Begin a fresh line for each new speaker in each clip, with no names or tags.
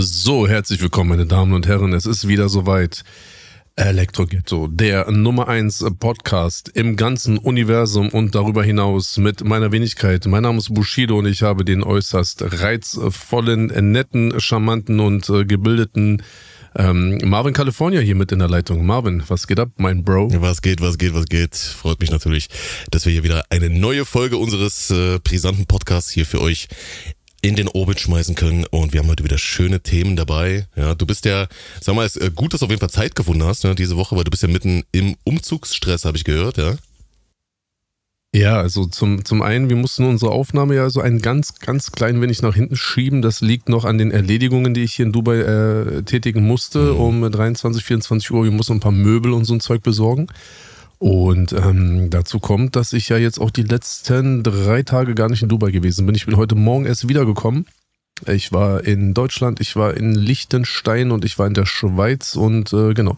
So, herzlich willkommen, meine Damen und Herren. Es ist wieder soweit. Elektro Ghetto, der Nummer 1 Podcast im ganzen Universum und darüber hinaus mit meiner Wenigkeit. Mein Name ist Bushido und ich habe den äußerst reizvollen, netten, charmanten und äh, gebildeten ähm, Marvin California hier mit in der Leitung. Marvin, was geht ab, mein Bro?
Was geht, was geht, was geht? Freut mich natürlich, dass wir hier wieder eine neue Folge unseres äh, brisanten Podcasts hier für euch in den Orbit schmeißen können. Und wir haben heute wieder schöne Themen dabei. Ja, du bist ja, sag mal, es ist äh, gut, dass du auf jeden Fall Zeit gefunden hast ne, diese Woche, weil du bist ja mitten im Umzugsstress, habe ich gehört, ja.
Ja, also zum, zum einen, wir mussten unsere Aufnahme ja so ein ganz, ganz klein wenig nach hinten schieben. Das liegt noch an den Erledigungen, die ich hier in Dubai äh, tätigen musste mhm. um 23, 24 Uhr. Wir mussten ein paar Möbel und so ein Zeug besorgen. Und ähm, dazu kommt, dass ich ja jetzt auch die letzten drei Tage gar nicht in Dubai gewesen bin. Ich bin heute Morgen erst wiedergekommen. Ich war in Deutschland, ich war in Liechtenstein und ich war in der Schweiz und äh, genau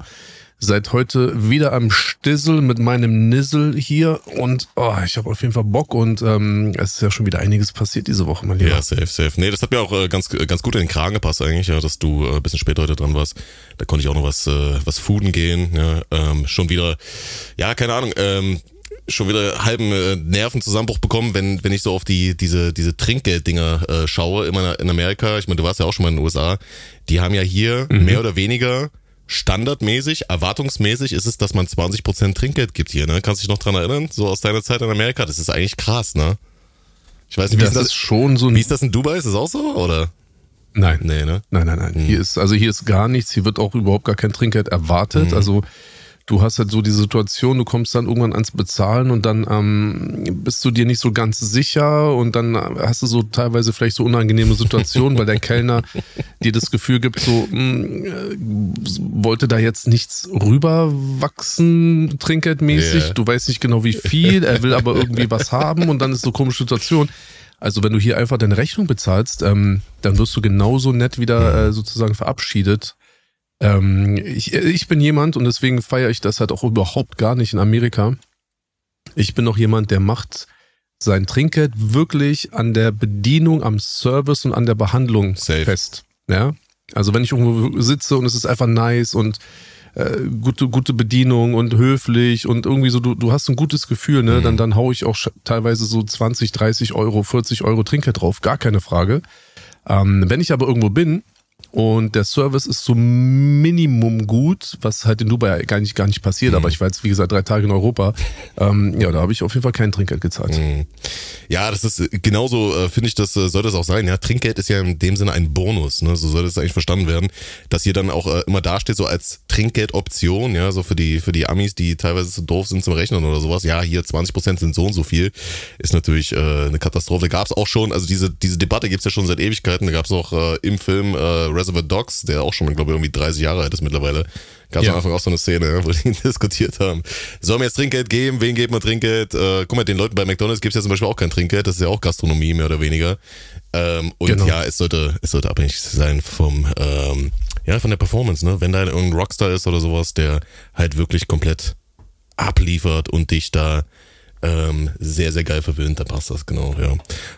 seit heute wieder am Stissel mit meinem Nissel hier und oh, ich habe auf jeden Fall Bock und ähm, es ist ja schon wieder einiges passiert diese Woche,
mein Lieber. Ja, safe, safe. Nee, das hat mir auch äh, ganz, ganz gut in den Kragen gepasst eigentlich, ja, dass du äh, ein bisschen später heute dran warst. Da konnte ich auch noch was, äh, was fooden gehen. Ja, ähm, schon wieder, ja, keine Ahnung, ähm, schon wieder halben äh, Nervenzusammenbruch bekommen, wenn, wenn ich so auf die, diese, diese Trinkgelddinger äh, schaue, immer in Amerika. Ich meine, du warst ja auch schon mal in den USA. Die haben ja hier mhm. mehr oder weniger standardmäßig, erwartungsmäßig ist es, dass man 20% Trinkgeld gibt hier, ne? Kannst du dich noch dran erinnern? So aus deiner Zeit in Amerika, das ist eigentlich krass, ne?
Ich weiß nicht, wie das ist das, schon so
Wie ist das in Dubai? Ist das auch so, oder?
Nein. Nee, ne? Nein, nein, nein. Hm. Hier ist, also hier ist gar nichts, hier wird auch überhaupt gar kein Trinkgeld erwartet. Hm. Also du hast halt so die Situation, du kommst dann irgendwann ans Bezahlen und dann ähm, bist du dir nicht so ganz sicher und dann hast du so teilweise vielleicht so unangenehme Situationen, weil der Kellner dir das Gefühl gibt, so mh, hm, äh, wollte da jetzt nichts rüberwachsen, trinkgeldmäßig. Yeah. Du weißt nicht genau wie viel, er will aber irgendwie was haben und dann ist so eine komische Situation. Also wenn du hier einfach deine Rechnung bezahlst, ähm, dann wirst du genauso nett wieder äh, sozusagen verabschiedet ähm, ich, ich bin jemand und deswegen feiere ich das halt auch überhaupt gar nicht in Amerika. Ich bin noch jemand, der macht sein Trinkgeld wirklich an der Bedienung, am Service und an der Behandlung Safe. fest. Ja? Also wenn ich irgendwo sitze und es ist einfach nice und äh, gute, gute Bedienung und höflich und irgendwie so, du, du hast ein gutes Gefühl, ne? Mhm. Dann, dann hau ich auch teilweise so 20, 30 Euro, 40 Euro Trinkgeld drauf, gar keine Frage. Ähm, wenn ich aber irgendwo bin und der Service ist so Minimum gut, was halt in Dubai gar nicht, gar nicht passiert. Mhm. Aber ich war jetzt, wie gesagt, drei Tage in Europa. Ähm, ja, da habe ich auf jeden Fall kein Trinkgeld gezahlt. Mhm.
Ja, das ist genauso, äh, finde ich, das äh, soll das auch sein. Ja, Trinkgeld ist ja in dem Sinne ein Bonus. Ne? So soll das eigentlich verstanden werden, dass hier dann auch äh, immer dasteht, so als Trinkgeldoption, ja, so für die, für die Amis, die teilweise so doof sind zum Rechnen oder sowas. Ja, hier 20% sind so und so viel. Ist natürlich äh, eine Katastrophe. Gab es auch schon, also diese, diese Debatte gibt's ja schon seit Ewigkeiten. Da gab es auch äh, im Film äh, Reservoir Dogs, der auch schon, glaube ich, irgendwie 30 Jahre alt ist mittlerweile, gab es ja. am Anfang auch so eine Szene, wo die diskutiert haben. Sollen wir jetzt Trinkgeld geben? Wen geben wir Trinkgeld? Äh, guck mal, den Leuten bei McDonalds gibt es ja zum Beispiel auch kein Trinkgeld, das ist ja auch Gastronomie, mehr oder weniger. Ähm, und genau. ja, es sollte, es sollte abhängig sein vom, ähm, ja, von der Performance, ne? Wenn da irgendein Rockstar ist oder sowas, der halt wirklich komplett abliefert und dich da ähm, sehr, sehr geil verwöhnt, da passt das, genau, ja.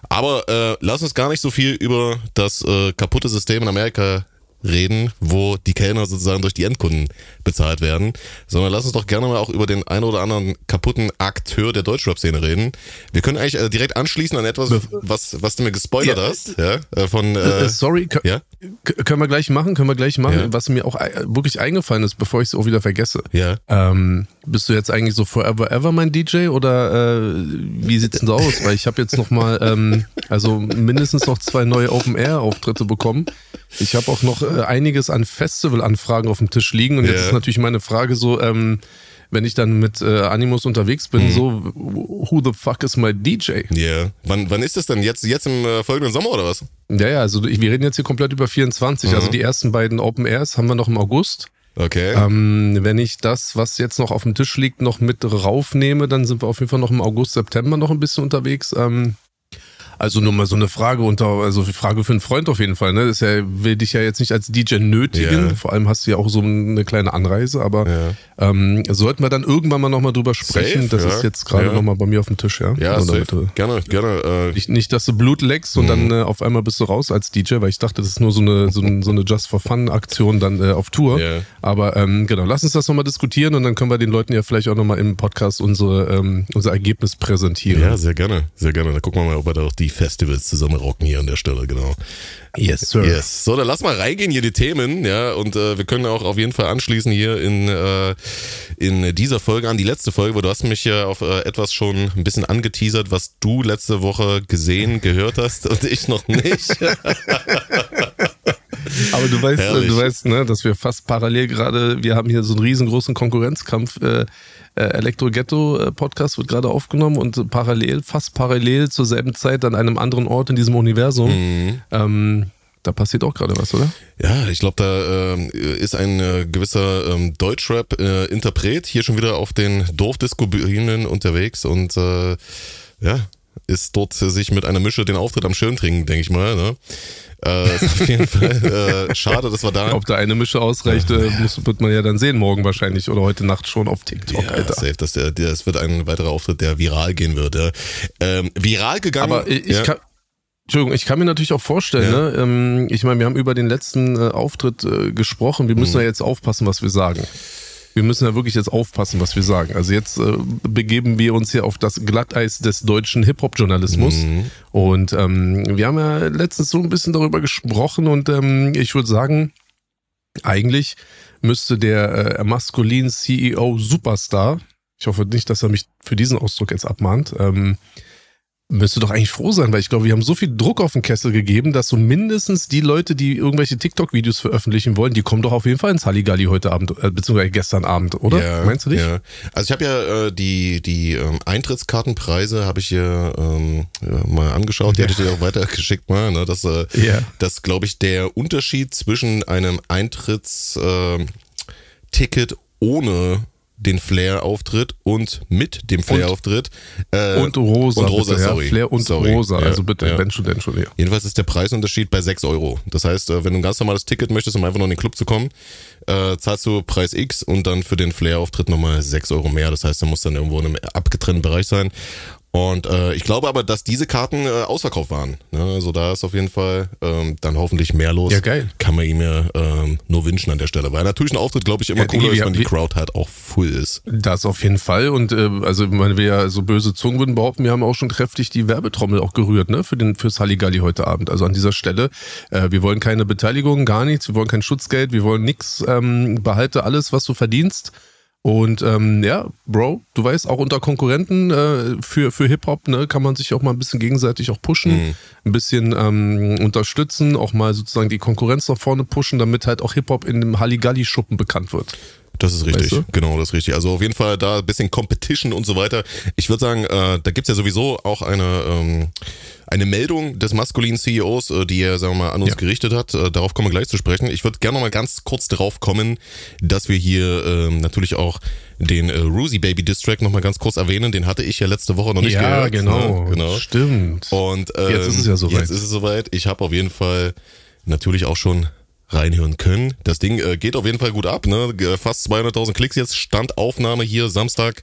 Aber äh, lass uns gar nicht so viel über das äh, kaputte System in Amerika reden, wo die Kellner sozusagen durch die Endkunden bezahlt werden, sondern lass uns doch gerne mal auch über den ein oder anderen kaputten Akteur der Deutschrap-Szene reden. Wir können eigentlich äh, direkt anschließen an etwas, was, was du mir gespoilert ja, hast. Ja,
äh, von, äh, äh sorry, ja? können wir gleich machen, können wir gleich machen, ja. was mir auch wirklich eingefallen ist, bevor ich es auch wieder vergesse. Ja. Ähm, bist du jetzt eigentlich so forever ever mein DJ oder äh, wie sieht's denn so aus? Weil ich habe jetzt noch mal, ähm, also mindestens noch zwei neue Open-Air-Auftritte bekommen. Ich habe auch noch äh, einiges an Festival-Anfragen auf dem Tisch liegen und jetzt yeah. ist natürlich meine Frage so, ähm, wenn ich dann mit äh, Animus unterwegs bin, mhm. so, who the fuck is my DJ?
Ja. Yeah. Wann, wann ist das denn? Jetzt, jetzt im äh, folgenden Sommer oder was?
Ja, ja, also wir reden jetzt hier komplett über 24. Mhm. Also die ersten beiden Open Airs haben wir noch im August.
Okay.
Ähm, wenn ich das, was jetzt noch auf dem Tisch liegt, noch mit raufnehme, dann sind wir auf jeden Fall noch im August, September noch ein bisschen unterwegs. Ähm, Also nur mal so eine Frage unter, also Frage für einen Freund auf jeden Fall. Ne? Das ja, will dich ja jetzt nicht als DJ nötigen. Yeah. Vor allem hast du ja auch so eine kleine Anreise, aber yeah. ähm, sollten wir dann irgendwann mal nochmal drüber sprechen. Safe, das ja. ist jetzt gerade ja. nochmal bei mir auf dem Tisch, ja.
Ja, safe. gerne, gerne.
Äh nicht, nicht, dass du Blut leckst und dann mhm. äh, auf einmal bist du raus als DJ, weil ich dachte, das ist nur so eine, so, ein, so eine Just for Fun Aktion dann äh, auf Tour. Yeah. Aber ähm, genau, lass uns das nochmal diskutieren und dann können wir den Leuten ja vielleicht auch nochmal im Podcast unsere, ähm, unser Ergebnis präsentieren.
Ja, sehr gerne, sehr gerne. Dann gucken wir mal, ob wir da auch die Festivals zusammen rocken hier an der Stelle, genau.
Yes, sir.
Yes. So, dann lass mal reingehen hier die Themen, ja, und äh, wir können auch auf jeden Fall anschließen hier in, äh, in dieser Folge an die letzte Folge, weil du hast mich ja auf äh, etwas schon ein bisschen angeteasert, was du letzte Woche gesehen, gehört hast und ich noch nicht.
Aber du weißt, Herrlich. du weißt, ne, dass wir fast parallel gerade, wir haben hier so einen riesengroßen Konkurrenzkampf äh, äh, Elektro Ghetto äh, Podcast wird gerade aufgenommen und parallel, fast parallel zur selben Zeit an einem anderen Ort in diesem Universum. Mhm. Ähm, da passiert auch gerade was, oder?
Ja, ich glaube, da äh, ist ein äh, gewisser ähm, Deutschrap-Interpret hier schon wieder auf den Dorfdisco-Bühnen unterwegs und äh, ja, ist dort sich mit einer Mische den Auftritt am Schön trinken, denke ich mal. Ne? Äh, ist auf jeden Fall äh, schade, dass wir da.
Ob da eine Mische ausreicht, äh, muss, wird man ja dann sehen, morgen wahrscheinlich oder heute Nacht schon auf TikTok,
ja, Alter. Safe, dass der, der, es wird ein weiterer Auftritt, der viral gehen wird. Ja. Ähm, viral gegangen.
Aber ich, ja. kann. Entschuldigung, ich kann mir natürlich auch vorstellen, ja. ne? Ähm, ich meine, wir haben über den letzten äh, Auftritt äh, gesprochen. Wir müssen mhm. ja jetzt aufpassen, was wir sagen wir müssen ja wirklich jetzt aufpassen, was wir sagen. Also jetzt äh, begeben wir uns hier auf das Glatteis des deutschen Hip-Hop-Journalismus. Mhm. Und ähm, wir haben ja letztens so ein bisschen darüber gesprochen und ähm, ich würde sagen, eigentlich müsste der äh, maskulin CEO Superstar, ich hoffe nicht, dass er mich für diesen Ausdruck jetzt abmahnt, ähm, müsste doch eigentlich froh sein, weil ich glaube, wir haben so viel Druck auf den Kessel gegeben, dass so mindestens die Leute, die irgendwelche TikTok-Videos veröffentlichen wollen, die kommen doch auf jeden Fall ins Halligalli heute Abend, äh, beziehungsweise gestern Abend, oder?
Ja, Meinst du nicht? Ja. Also ich habe ja äh, die, die ähm, Eintrittskartenpreise habe ich hier ähm, ja, mal angeschaut, die ja. hatte ich dir auch weitergeschickt mal, ne? dass, äh, ja. dass glaube ich, der Unterschied zwischen einem Eintrittsticket ohne den Flair-Auftritt und mit dem Flair-Auftritt.
Äh, und Rosa. Und Rosa, bitte, sorry. Ja, Flair und sorry. Rosa, ja, also bitte, ja. wenn schon, denn schon, ja.
Jedenfalls ist der Preisunterschied bei 6 Euro. Das heißt, äh, wenn du ein ganz normales Ticket möchtest, um einfach noch in den Club zu kommen, äh, zahlst du Preis X und dann für den Flair-Auftritt nochmal 6 Euro mehr. Das heißt, du musst dann irgendwo in einem abgetrennten Bereich sein. Und äh, ich glaube aber, dass diese Karten äh, ausverkauft waren. Ne? Also da ist auf jeden Fall ähm, dann hoffentlich mehr los.
Ja, geil.
Kann man ihm ja ähm, nur wünschen an der Stelle. Weil natürlich ein Auftritt, glaube ich, immer ja, cooler ist, wenn die Crowd halt auch full ist.
Das auf jeden Fall. Und äh, also wenn wir ja so böse Zungen würden behaupten, wir haben auch schon kräftig die Werbetrommel auch gerührt, ne? Für den fürs Halligalli heute Abend. Also an dieser Stelle. Äh, wir wollen keine Beteiligung, gar nichts, wir wollen kein Schutzgeld, wir wollen nichts. Ähm, behalte alles, was du verdienst. Und ähm, ja, Bro, du weißt, auch unter Konkurrenten äh, für, für Hip-Hop ne, kann man sich auch mal ein bisschen gegenseitig auch pushen, mhm. ein bisschen ähm, unterstützen, auch mal sozusagen die Konkurrenz nach vorne pushen, damit halt auch Hip-Hop in dem Halligalli-Schuppen bekannt wird.
Das ist richtig, weißt du? genau, das ist richtig. Also auf jeden Fall da ein bisschen Competition und so weiter. Ich würde sagen, äh, da gibt's ja sowieso auch eine, ähm, eine Meldung des maskulinen CEOs, äh, die er, sagen wir mal, an uns ja. gerichtet hat. Äh, darauf kommen wir gleich zu sprechen. Ich würde gerne noch mal ganz kurz darauf kommen, dass wir hier ähm, natürlich auch den äh, Ruzy Baby Distrack noch mal ganz kurz erwähnen. Den hatte ich ja letzte Woche noch nicht ja, gehört.
Ja, genau, ne? genau. Stimmt.
Und ähm, jetzt ist es ja soweit. Jetzt ist es soweit. Ich habe auf jeden Fall natürlich auch schon reinhören können. Das Ding äh, geht auf jeden Fall gut ab. Ne? Fast 200.000 Klicks jetzt. Standaufnahme hier Samstag.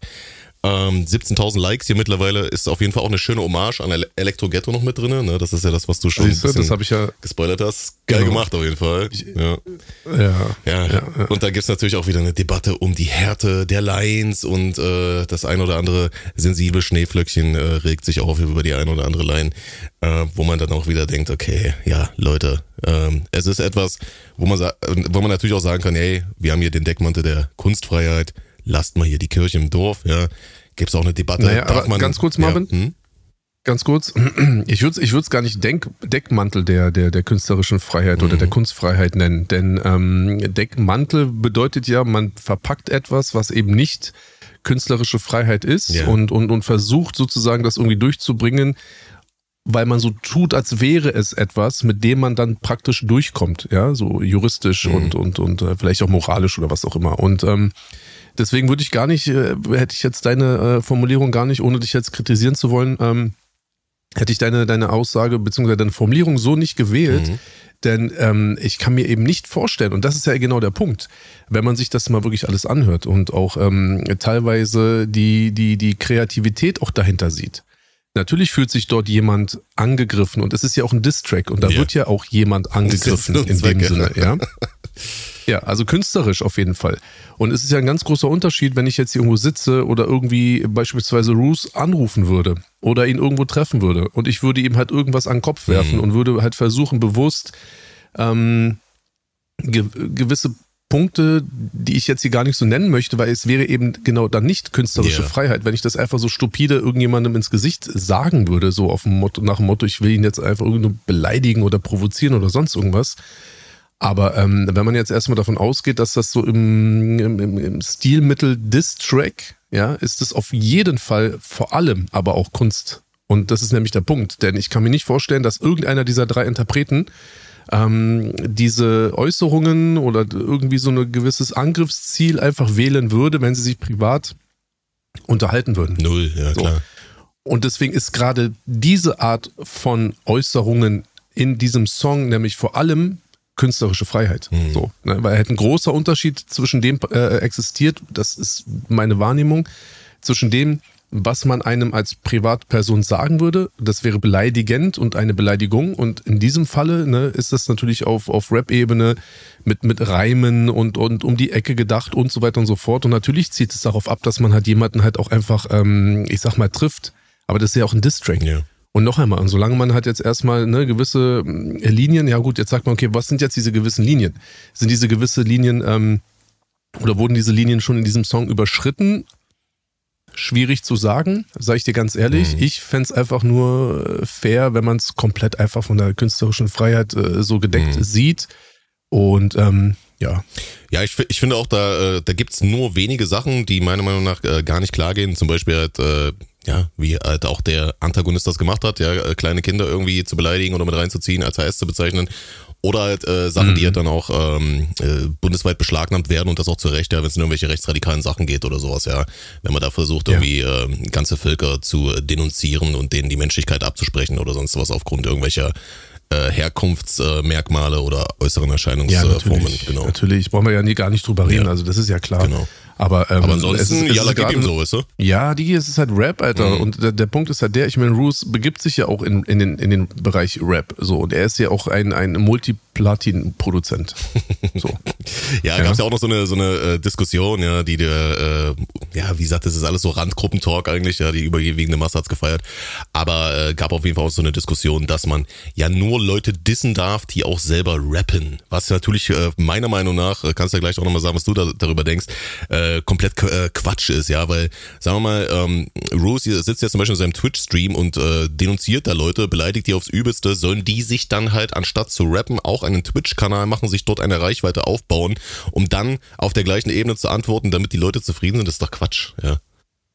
Ähm, 17.000 Likes hier mittlerweile ist auf jeden Fall auch eine schöne Hommage an Elektro Ghetto noch mit drin. Ne? Das ist ja das, was du schon
Siehste, das ich ja
gespoilert hast. Geil genau. gemacht auf jeden Fall. Ja. Ja, ja. ja, Und da gibt's natürlich auch wieder eine Debatte um die Härte der Lines und äh, das ein oder andere sensible Schneeflöckchen äh, regt sich auf über die ein oder andere Line, äh, wo man dann auch wieder denkt, okay, ja, Leute, ähm, es ist etwas, wo man, wo man natürlich auch sagen kann, hey, wir haben hier den Deckmantel der Kunstfreiheit lasst mal hier die Kirche im Dorf, ja. Gibt es auch eine Debatte?
Naja, aber man, ganz kurz, Marvin. Ja, hm? Ganz kurz, ich würde es ich würd's gar nicht Denk, Deckmantel der, der, der künstlerischen Freiheit mhm. oder der mhm. Kunstfreiheit nennen. Denn ähm, Deckmantel bedeutet ja, man verpackt etwas, was eben nicht künstlerische Freiheit ist ja. und, und, und versucht sozusagen das irgendwie durchzubringen, weil man so tut, als wäre es etwas, mit dem man dann praktisch durchkommt, ja, so juristisch mhm. und, und, und äh, vielleicht auch moralisch oder was auch immer. Und ähm, Deswegen würde ich gar nicht, äh, hätte ich jetzt deine äh, Formulierung gar nicht, ohne dich jetzt kritisieren zu wollen, ähm, hätte ich deine, deine Aussage bzw. deine Formulierung so nicht gewählt. Mhm. Denn ähm, ich kann mir eben nicht vorstellen, und das ist ja genau der Punkt, wenn man sich das mal wirklich alles anhört und auch ähm, teilweise die, die, die Kreativität auch dahinter sieht. Natürlich fühlt sich dort jemand angegriffen und es ist ja auch ein Distrack und da ja. wird ja auch jemand angegriffen in dem Sinne, ja. Ja, also künstlerisch auf jeden Fall. Und es ist ja ein ganz großer Unterschied, wenn ich jetzt irgendwo sitze oder irgendwie beispielsweise Roos anrufen würde oder ihn irgendwo treffen würde und ich würde ihm halt irgendwas an den Kopf werfen mhm. und würde halt versuchen, bewusst ähm, ge gewisse Punkte, die ich jetzt hier gar nicht so nennen möchte, weil es wäre eben genau dann nicht künstlerische yeah. Freiheit, wenn ich das einfach so stupide irgendjemandem ins Gesicht sagen würde, so auf dem Motto, nach dem Motto, ich will ihn jetzt einfach irgendwie beleidigen oder provozieren oder sonst irgendwas. Aber ähm, wenn man jetzt erstmal davon ausgeht, dass das so im, im, im Stilmittel Diss-Track, ja, ist es auf jeden Fall vor allem aber auch Kunst. Und das ist nämlich der Punkt, denn ich kann mir nicht vorstellen, dass irgendeiner dieser drei Interpreten ähm, diese Äußerungen oder irgendwie so ein gewisses Angriffsziel einfach wählen würde, wenn sie sich privat unterhalten würden.
Null, ja so. klar.
Und deswegen ist gerade diese Art von Äußerungen in diesem Song nämlich vor allem künstlerische Freiheit. Mhm. So, ne? Weil halt ein großer Unterschied zwischen dem äh, existiert, das ist meine Wahrnehmung, zwischen dem, was man einem als Privatperson sagen würde. Das wäre beleidigend und eine Beleidigung. Und in diesem Falle ne, ist das natürlich auf, auf Rap-Ebene mit, mit Reimen und, und um die Ecke gedacht und so weiter und so fort. Und natürlich zieht es darauf ab, dass man halt jemanden halt auch einfach, ähm, ich sag mal, trifft. Aber das ist ja auch ein Distrack. Ja. Und noch einmal, und solange man halt jetzt erstmal ne, gewisse äh, Linien, ja gut, jetzt sagt man, okay, was sind jetzt diese gewissen Linien? Sind diese gewisse Linien ähm, oder wurden diese Linien schon in diesem Song überschritten? Schwierig zu sagen, sage ich dir ganz ehrlich. Mhm. Ich fände es einfach nur äh, fair, wenn man es komplett einfach von der künstlerischen Freiheit äh, so gedeckt mhm. sieht. Und ähm, ja.
Ja, ich, ich finde auch, da, äh, da gibt's nur wenige Sachen, die meiner Meinung nach äh, gar nicht klar gehen. Zum Beispiel halt, äh, ja, wie halt auch der Antagonist das gemacht hat, ja, kleine Kinder irgendwie zu beleidigen oder mit reinzuziehen, als HS zu bezeichnen. Oder halt äh, Sachen, mhm. die halt dann auch ähm, äh, bundesweit beschlagnahmt werden und das auch zu Recht, ja, wenn es in irgendwelche rechtsradikalen Sachen geht oder sowas, ja. Wenn man da versucht, irgendwie ja. äh, ganze Völker zu denunzieren und denen die Menschlichkeit abzusprechen oder sonst was aufgrund irgendwelcher äh, Herkunftsmerkmale oder äußeren Erscheinungsformen. Ja,
natürlich, genau. natürlich. Brauchen wir ja nie gar nicht drüber reden, ja. also das ist ja klar. Genau. Aber, ähm,
Aber ansonsten, es, es Jalla gibt ihm so, weißt du?
Ja, die es ist halt Rap, Alter. Mhm. Und der, der, Punkt ist halt der, ich meine, Roos begibt sich ja auch in, in, den, in den Bereich Rap. So, und er ist ja auch ein, ein Multiplatin-Produzent. So.
ja, ja. gab es ja auch noch so eine, so eine äh, Diskussion, ja, die der, äh, ja, wie gesagt, das ist alles so Randgruppentalk eigentlich, ja, die überwiegende Masse hat's gefeiert. Aber äh, gab auf jeden Fall auch so eine Diskussion, dass man ja nur Leute dissen darf, die auch selber rappen. Was natürlich äh, meiner Meinung nach, äh, kannst du ja gleich auch nochmal sagen, was du da, darüber denkst, äh, äh, komplett äh, Quatsch ist, ja, weil, sagen wir mal, ähm, Rose sitzt jetzt zum Beispiel in seinem Twitch-Stream und äh, denunziert da Leute, beleidigt die aufs Übelste, sollen die sich dann halt, anstatt zu rappen, auch einen Twitch-Kanal machen, sich dort eine Reichweite aufbauen, um dann auf der gleichen Ebene zu antworten, damit die Leute zufrieden sind, das ist doch Quatsch, ja.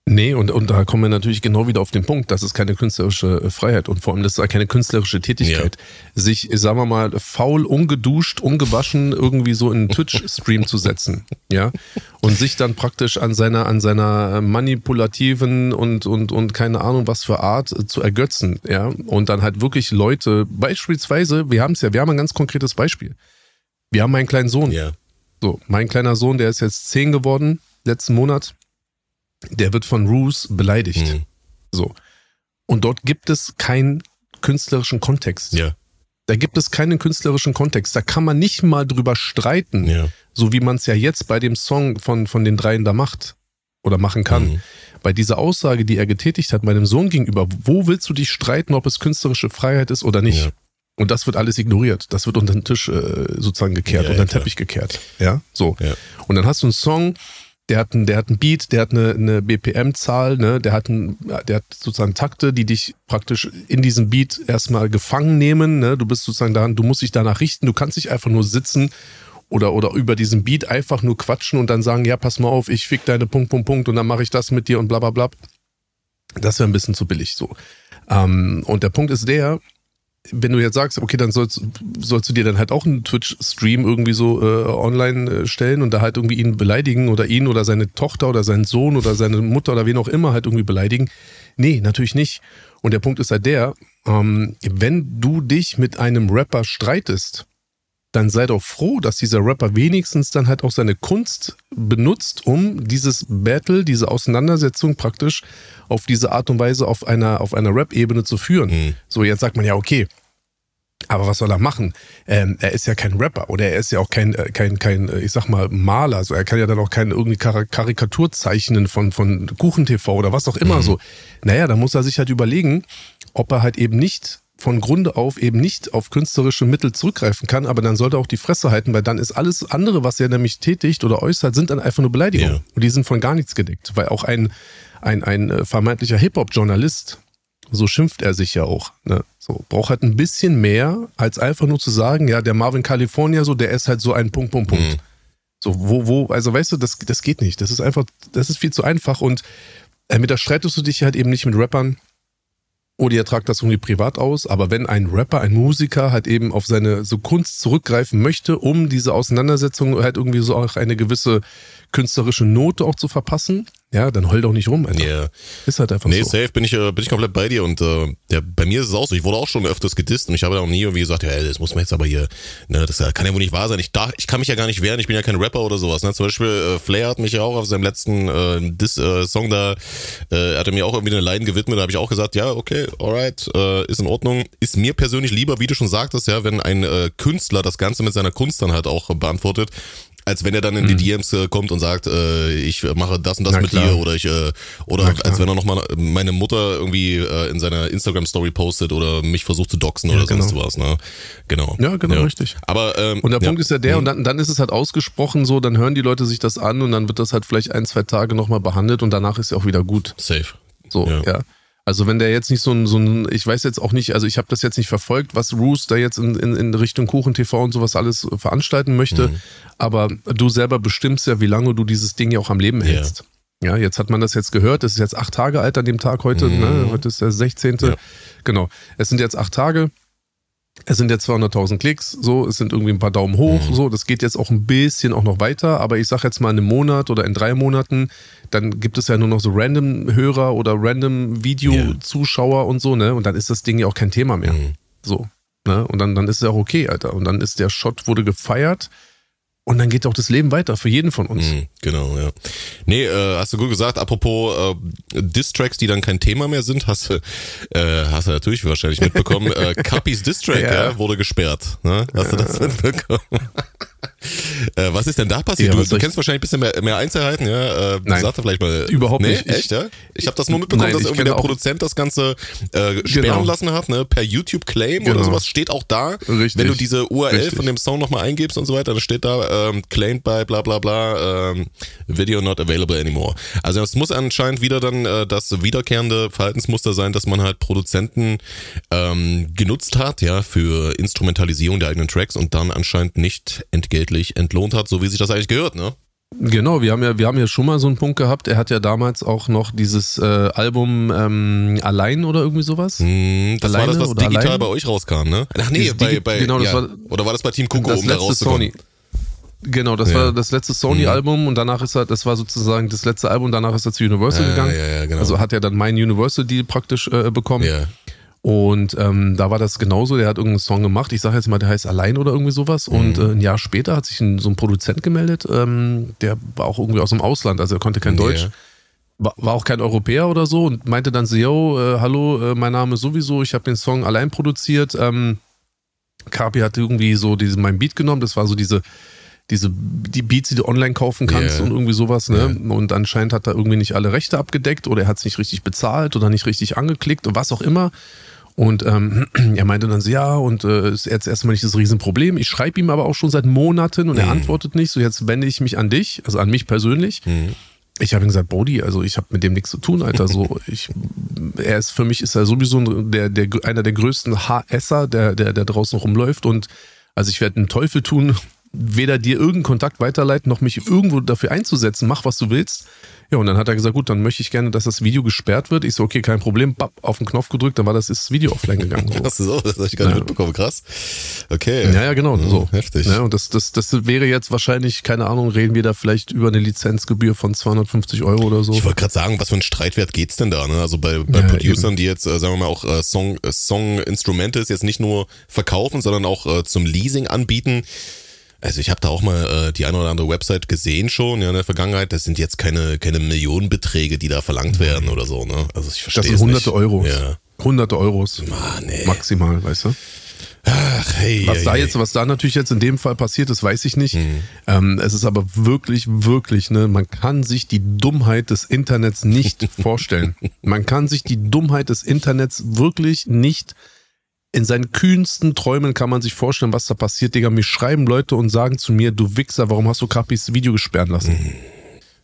Nee, und, und da kommen wir natürlich genau wieder auf den Punkt, das ist keine künstlerische äh, Freiheit und vor allem das ist keine künstlerische Tätigkeit. Ja. Sich, sagen wir mal, faul, ungeduscht, ungewaschen irgendwie so in einen Twitch-Stream zu setzen, ja, und sich dann praktisch an seiner, an seiner manipulativen und, und, und keine Ahnung was für Art zu ergötzen, ja, und dann halt wirklich Leute, beispielsweise, wir haben es ja, wir haben ein ganz konkretes Beispiel. Wir haben einen kleinen Sohn. Ja. So, mein kleiner Sohn, der ist jetzt zehn geworden, letzten Monat der wird von Roos beleidigt. Mhm. So. Und dort gibt es keinen künstlerischen Kontext.
Ja.
Da gibt es keinen künstlerischen Kontext. Da kann man nicht mal drüber streiten, ja. so wie man es ja jetzt bei dem Song von, von den dreien da macht oder machen kann. Mhm. Bei dieser Aussage, die er getätigt hat, meinem Sohn gegenüber, wo willst du dich streiten, ob es künstlerische Freiheit ist oder nicht? Ja. Und das wird alles ignoriert. Das wird unter den Tisch äh, sozusagen gekehrt, ja, unter den Teppich gekehrt. Ja, so. Und dann hast du einen Song, der hat einen, der hat einen Beat, der hat eine, eine BPM-Zahl, ne? der, hat ein, der hat sozusagen Takte, die dich praktisch in diesem Beat erstmal gefangen nehmen. Ne? Du bist sozusagen daran, du musst dich danach richten, du kannst nicht einfach nur sitzen oder, oder über diesen Beat einfach nur quatschen und dann sagen, ja, pass mal auf, ich fick deine Punkt, Punkt, Punkt und dann mache ich das mit dir und bla bla bla. Das wäre ein bisschen zu billig so. Ähm, und der Punkt ist der, wenn du jetzt sagst, okay, dann sollst, sollst du dir dann halt auch einen Twitch-Stream irgendwie so äh, online äh, stellen und da halt irgendwie ihn beleidigen oder ihn oder seine Tochter oder seinen Sohn oder seine Mutter oder wen auch immer halt irgendwie beleidigen. Nee, natürlich nicht. Und der Punkt ist halt der, ähm, wenn du dich mit einem Rapper streitest, dann sei doch froh, dass dieser Rapper wenigstens dann halt auch seine Kunst benutzt, um dieses Battle, diese Auseinandersetzung praktisch auf diese Art und Weise auf einer, auf einer Rap-Ebene zu führen. Mhm. So, jetzt sagt man ja, okay, aber was soll er machen? Ähm, er ist ja kein Rapper oder er ist ja auch kein, äh, kein, kein, äh, ich sag mal, Maler. Also er kann ja dann auch keine irgendwie Karikatur zeichnen von, von KuchenTV oder was auch immer mhm. so. Naja, da muss er sich halt überlegen, ob er halt eben nicht von Grunde auf eben nicht auf künstlerische Mittel zurückgreifen kann, aber dann sollte er auch die Fresse halten, weil dann ist alles andere, was er nämlich tätigt oder äußert, sind dann einfach nur Beleidigungen. Ja. Und die sind von gar nichts gedeckt, weil auch ein, ein, ein äh, vermeintlicher Hip-Hop-Journalist, so schimpft er sich ja auch, ne? so, braucht halt ein bisschen mehr, als einfach nur zu sagen, ja, der Marvin California, so, der ist halt so ein Punkt, Punkt, Punkt. Mhm. So, wo, wo, also weißt du, das, das geht nicht. Das ist einfach, das ist viel zu einfach und äh, mit der streitest du dich halt eben nicht mit Rappern, oder ihr tragt das irgendwie privat aus, aber wenn ein Rapper, ein Musiker halt eben auf seine so Kunst zurückgreifen möchte, um diese Auseinandersetzung halt irgendwie so auch eine gewisse künstlerische Note auch zu verpassen, ja, dann heul doch nicht rum,
Alter. Yeah. Ist halt einfach nee, so. Nee, safe bin ich, äh, bin ich komplett bei dir und äh, der, bei mir ist es auch so, ich wurde auch schon öfters gedisst und ich habe auch nie irgendwie gesagt, ja, das muss man jetzt aber hier, ne, das kann ja wohl nicht wahr sein. Ich, darf, ich kann mich ja gar nicht wehren, ich bin ja kein Rapper oder sowas. Ne? Zum Beispiel äh, Flair hat mich ja auch auf seinem letzten äh, Diss-Song äh, da, äh, hat er mir auch irgendwie eine Line gewidmet, da habe ich auch gesagt, ja, okay, alright, äh, ist in Ordnung. Ist mir persönlich lieber, wie du schon sagtest, ja, wenn ein äh, Künstler das Ganze mit seiner Kunst dann halt auch beantwortet, als wenn er dann in die mhm. DMs äh, kommt und sagt, äh, ich mache das und das Na, mit klar. dir oder ich äh, oder als wenn er nochmal meine Mutter irgendwie äh, in seiner Instagram Story postet oder mich versucht zu doxen ja, oder genau. sonst was, ne? Genau.
Ja, genau, ja. richtig.
Aber ähm,
und der ja. Punkt ist ja der, mhm. und dann, dann ist es halt ausgesprochen so, dann hören die Leute sich das an und dann wird das halt vielleicht ein, zwei Tage nochmal behandelt und danach ist ja auch wieder gut.
Safe.
So, ja. Also wenn der jetzt nicht so ein, so ein ich weiß jetzt auch nicht, also ich habe das jetzt nicht verfolgt, was Roos da jetzt in, in, in Richtung Kuchen TV und sowas alles veranstalten möchte, mhm. aber du selber bestimmst ja, wie lange du dieses Ding ja auch am Leben hältst. Ja. ja, jetzt hat man das jetzt gehört, es ist jetzt acht Tage alt an dem Tag heute, mhm. ne? heute ist der 16. Ja. Genau, es sind jetzt acht Tage es sind jetzt 200.000 Klicks, so, es sind irgendwie ein paar Daumen hoch, mhm. so, das geht jetzt auch ein bisschen auch noch weiter, aber ich sag jetzt mal in einem Monat oder in drei Monaten, dann gibt es ja nur noch so random Hörer oder random Video-Zuschauer yeah. und so, ne, und dann ist das Ding ja auch kein Thema mehr. Mhm. So, ne, und dann, dann ist es auch okay, Alter, und dann ist der Shot wurde gefeiert, und dann geht auch das Leben weiter für jeden von uns. Mhm,
genau, ja. Nee, äh, hast du gut gesagt, apropos äh, Distracks, die dann kein Thema mehr sind, hast du äh, hast du natürlich wahrscheinlich mitbekommen. äh, Capis Distrack ja. ja. wurde gesperrt. Ne? Hast ja. du das mitbekommen? äh, was ist denn da passiert? Ja, du, du kennst wahrscheinlich ein bisschen mehr, mehr Einzelheiten, ja? Äh,
Nein,
sag vielleicht mal.
Überhaupt
nee,
nicht.
Echt, ja? Ich habe das nur mitbekommen, Nein, dass irgendwie der Produzent das Ganze äh, sperren genau. lassen hat, ne? Per YouTube-Claim genau. oder sowas steht auch da. Richtig. Wenn du diese URL Richtig. von dem Song nochmal eingibst und so weiter, dann steht da ähm, claimed by bla bla bla ähm, Video not available anymore. Also es muss anscheinend wieder dann äh, das wiederkehrende Verhaltensmuster sein, dass man halt Produzenten ähm, genutzt hat, ja, für Instrumentalisierung der eigenen Tracks und dann anscheinend nicht entgeltlich entlohnt hat, so wie sich das eigentlich gehört, ne?
Genau, wir haben ja, wir haben ja schon mal so einen Punkt gehabt. Er hat ja damals auch noch dieses äh, Album ähm, Allein oder irgendwie sowas.
Mm, das Alleine war das, was digital allein? bei euch rauskam, ne? Ach nee, bei, bei genau, das ja. war, oder war das bei Team Kuko,
um da rauszukommen? Sony. Genau, das ja. war das letzte Sony-Album mhm. und danach ist er, das war sozusagen das letzte Album, danach ist er zu Universal
ja,
gegangen.
Ja, genau.
Also hat er dann mein Universal-Deal praktisch äh, bekommen. Ja. Und ähm, da war das genauso, der hat irgendeinen Song gemacht, ich sage jetzt mal, der heißt Allein oder irgendwie sowas. Mhm. Und äh, ein Jahr später hat sich ein, so ein Produzent gemeldet, ähm, der war auch irgendwie aus dem Ausland, also er konnte kein Deutsch. Yeah. War, war auch kein Europäer oder so und meinte dann so, yo, äh, hallo, äh, mein Name ist sowieso, ich habe den Song allein produziert. Ähm, Kapi hat irgendwie so diesen, mein Beat genommen, das war so diese, diese, die Beats, die du online kaufen kannst yeah. und irgendwie sowas, ne? Yeah. Und anscheinend hat er irgendwie nicht alle Rechte abgedeckt oder er hat es nicht richtig bezahlt oder nicht richtig angeklickt und was auch immer. Und ähm, er meinte dann so, ja, und äh, ist jetzt erstmal nicht das Riesenproblem. Ich schreibe ihm aber auch schon seit Monaten und mhm. er antwortet nicht. So, jetzt wende ich mich an dich, also an mich persönlich. Mhm. Ich habe ihm gesagt, Brody, also ich habe mit dem nichts zu tun, Alter. So, ich, er ist für mich ist er sowieso der, der, einer der größten HSer, der, der, der draußen rumläuft. Und also ich werde einen Teufel tun, weder dir irgendeinen Kontakt weiterleiten, noch mich irgendwo dafür einzusetzen. Mach, was du willst. Ja, und dann hat er gesagt, gut, dann möchte ich gerne, dass das Video gesperrt wird. Ich so, okay, kein Problem. Bap, auf den Knopf gedrückt, dann war das, ist das Video offline gegangen. So.
das, so, das habe ich gar nicht ja. mitbekommen. Krass. Okay.
Ja, ja, genau. Mhm, so.
Heftig.
Ja, und das, das, das wäre jetzt wahrscheinlich, keine Ahnung, reden wir da vielleicht über eine Lizenzgebühr von 250 Euro oder so.
Ich wollte gerade sagen, was für ein Streitwert geht's denn da? Ne? Also bei, bei ja, Producern, eben. die jetzt, äh, sagen wir mal, auch äh, Song, äh, Song Instrumentals jetzt nicht nur verkaufen, sondern auch äh, zum Leasing anbieten also ich habe da auch mal äh, die eine oder andere Website gesehen schon ja, in der Vergangenheit. Das sind jetzt keine, keine Millionenbeträge, die da verlangt werden oder so. Ne? Also ich verstehe
Das sind hunderte
nicht.
Euros.
Ja.
Hunderte Euros.
Mann, ey.
Maximal, weißt du?
Ach, hey,
was
hey,
da jetzt, was da natürlich jetzt in dem Fall passiert ist, weiß ich nicht. Mhm. Ähm, es ist aber wirklich, wirklich, ne, man kann sich die Dummheit des Internets nicht vorstellen. Man kann sich die Dummheit des Internets wirklich nicht vorstellen in seinen kühnsten Träumen kann man sich vorstellen, was da passiert, Digga. Mir schreiben Leute und sagen zu mir, du Wichser, warum hast du Kapis Video gesperren lassen?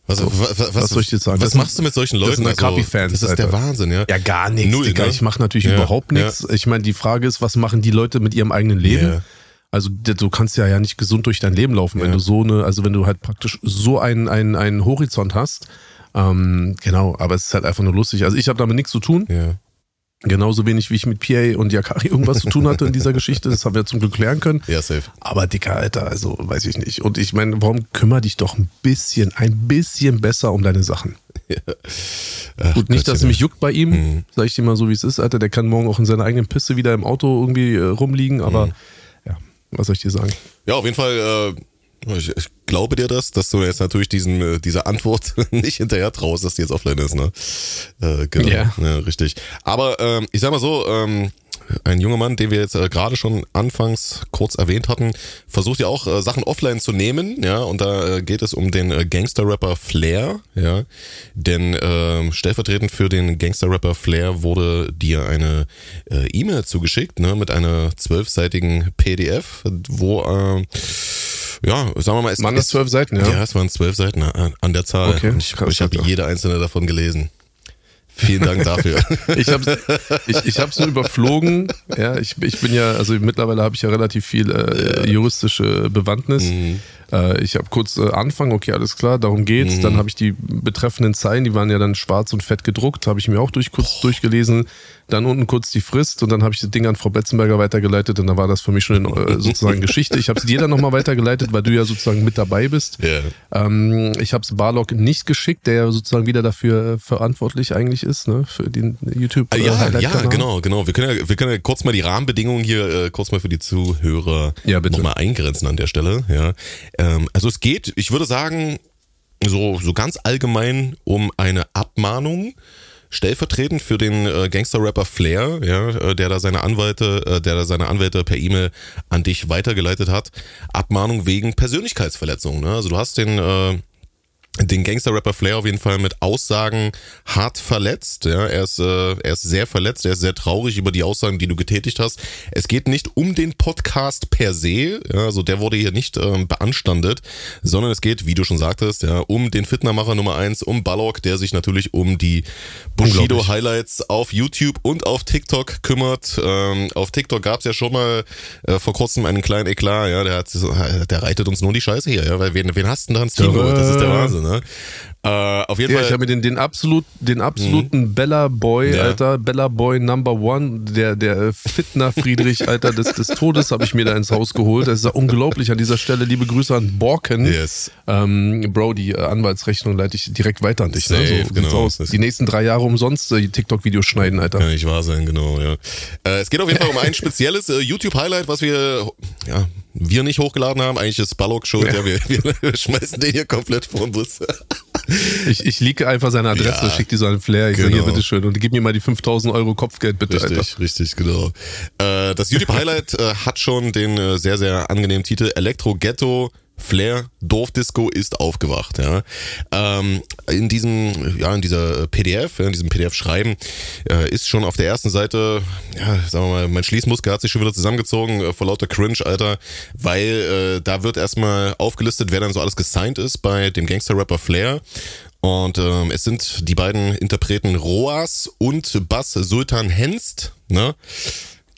Was, so, was, was, was, soll ich jetzt sagen? Was das machst du mit solchen Leuten?
Das also.
Das ist Alter. der Wahnsinn, ja.
Ja, gar nichts, Null, Digga. Ne? Ich mache natürlich ja, überhaupt nichts. Ja. Ich meine, die Frage ist, was machen die Leute mit ihrem eigenen Leben? Yeah. Also du kannst ja ja nicht gesund durch dein Leben laufen, wenn du so eine, also wenn du halt praktisch so einen, einen, einen Horizont hast. Ähm, genau, aber es ist halt einfach nur lustig. Also ich habe damit nichts zu tun.
Ja.
Genauso wenig wie ich mit PA und Yakari irgendwas zu tun hatte in dieser Geschichte. Das haben wir zum Glück klären können.
Ja, safe.
Aber dicker Alter, also weiß ich nicht. Und ich meine, warum kümmere dich doch ein bisschen, ein bisschen besser um deine Sachen? Ja. Ach, Gut, nicht, dass es mich juckt bei ihm, mhm. sag ich dir mal so, wie es ist, Alter. Der kann morgen auch in seiner eigenen Pisse wieder im Auto irgendwie äh, rumliegen, aber mhm. ja, was soll ich dir sagen?
Ja, auf jeden Fall äh, ich, ich, glaube dir das, dass du jetzt natürlich diesen, äh, diese Antwort nicht hinterher traust, dass die jetzt offline ist, ne? Äh, genau. Ja. ja richtig. Aber ähm, ich sag mal so, ähm, ein junger Mann, den wir jetzt äh, gerade schon anfangs kurz erwähnt hatten, versucht ja auch äh, Sachen offline zu nehmen, ja, und da äh, geht es um den äh, Gangster-Rapper Flair, ja, denn äh, stellvertretend für den Gangster-Rapper Flair wurde dir eine äh, E-Mail zugeschickt, ne, mit einer zwölfseitigen PDF, wo äh, ja, sagen wir mal, es
waren das zwölf Seiten, ja?
Ja, es waren zwölf Seiten an, der Zahl. Okay, ich, ich habe jede einzelne davon gelesen. Vielen Dank dafür.
ich habe ich, ich hab's nur überflogen. Ja, ich, ich bin ja, also mittlerweile habe ich ja relativ viel äh, juristische Bewandtnis. Mhm. Äh, ich habe kurz äh, Anfang, okay, alles klar, darum geht's. Mhm. Dann habe ich die betreffenden Zeilen, die waren ja dann schwarz und fett gedruckt, habe ich mir auch durch, kurz Boah. durchgelesen. Dann unten kurz die Frist und dann habe ich das Ding an Frau Betzenberger weitergeleitet und dann war das für mich schon in, äh, sozusagen Geschichte. Ich habe es dir dann nochmal weitergeleitet, weil du ja sozusagen mit dabei bist.
Yeah.
Ähm, ich habe es Barlock nicht geschickt, der ja sozusagen wieder dafür verantwortlich eigentlich ist, ne, für den YouTube.
Ja, äh, ja, genau, genau. Wir können ja, wir können ja kurz mal die Rahmenbedingungen hier äh, kurz mal für die Zuhörer
ja,
nochmal eingrenzen an der Stelle. Ja, ähm, also es geht, ich würde sagen, so, so ganz allgemein um eine Abmahnung stellvertretend für den äh, Gangster-Rapper Flair, ja, äh, der da seine Anwälte, äh, der da seine Anwälte per E-Mail an dich weitergeleitet hat, Abmahnung wegen Persönlichkeitsverletzung. Ne? Also du hast den äh, den Gangster-Rapper Flair auf jeden Fall mit Aussagen hart verletzt. Ja, er ist, äh, er ist sehr verletzt, er ist sehr traurig über die Aussagen, die du getätigt hast. Es geht nicht um den Podcast per se, ja, also der wurde hier nicht ähm, beanstandet, sondern es geht, wie du schon sagtest, ja, um den Fitnermacher Nummer eins, um Ballock, der sich natürlich um die Bushido-Highlights auf YouTube und auf TikTok kümmert. Ähm, auf TikTok gab es ja schon mal äh, vor kurzem einen kleinen Eklat, ja, der, hat, der reitet uns nur die Scheiße hier, ja, weil wen, wen hast du denn da ins Team? Das ist der Wahnsinn ne? Ne? Äh, auf jeden
ja,
Fall.
Ich habe mir den, den, absolut, den absoluten mhm. Bella Boy, ja. Alter, Bella Boy Number One, der, der Fitner Friedrich, Alter, des, des Todes habe ich mir da ins Haus geholt. Das ist ja unglaublich. An dieser Stelle liebe Grüße an Borken.
Yes.
Ähm, Bro, die äh, Anwaltsrechnung leite ich direkt weiter an dich.
Safe,
ne?
so genau.
aus. Die nächsten drei Jahre umsonst äh, TikTok-Videos schneiden, Alter.
Kann nicht wahr sein, genau, ja. Äh, es geht auf jeden Fall um ein spezielles äh, YouTube-Highlight, was wir, ja, wir nicht hochgeladen haben. Eigentlich ist Ballock schuld. Ja. ja wir, wir, schmeißen den hier komplett vor den Bus.
ich, ich leake einfach seine Adresse, ja, schick die so einen Flair. Ich genau. sage, hier, bitteschön. Und gib mir mal die 5000 Euro Kopfgeld, bitte,
Richtig,
Alter.
richtig, genau. Äh, das YouTube-Highlight äh, hat schon den äh, sehr, sehr angenehmen Titel Elektro Ghetto Flair Dorfdisco ist aufgewacht. Ja. Ähm, in diesem, ja, in dieser PDF, in diesem PDF-Schreiben äh, ist schon auf der ersten Seite, ja, sagen wir mal, mein Schließmuskel hat sich schon wieder zusammengezogen äh, vor lauter Cringe, Alter, weil äh, da wird erstmal aufgelistet, wer dann so alles gesigned ist bei dem Gangster-Rapper Flair. Und ähm, es sind die beiden Interpreten Roas und Bass Sultan Henst, ne?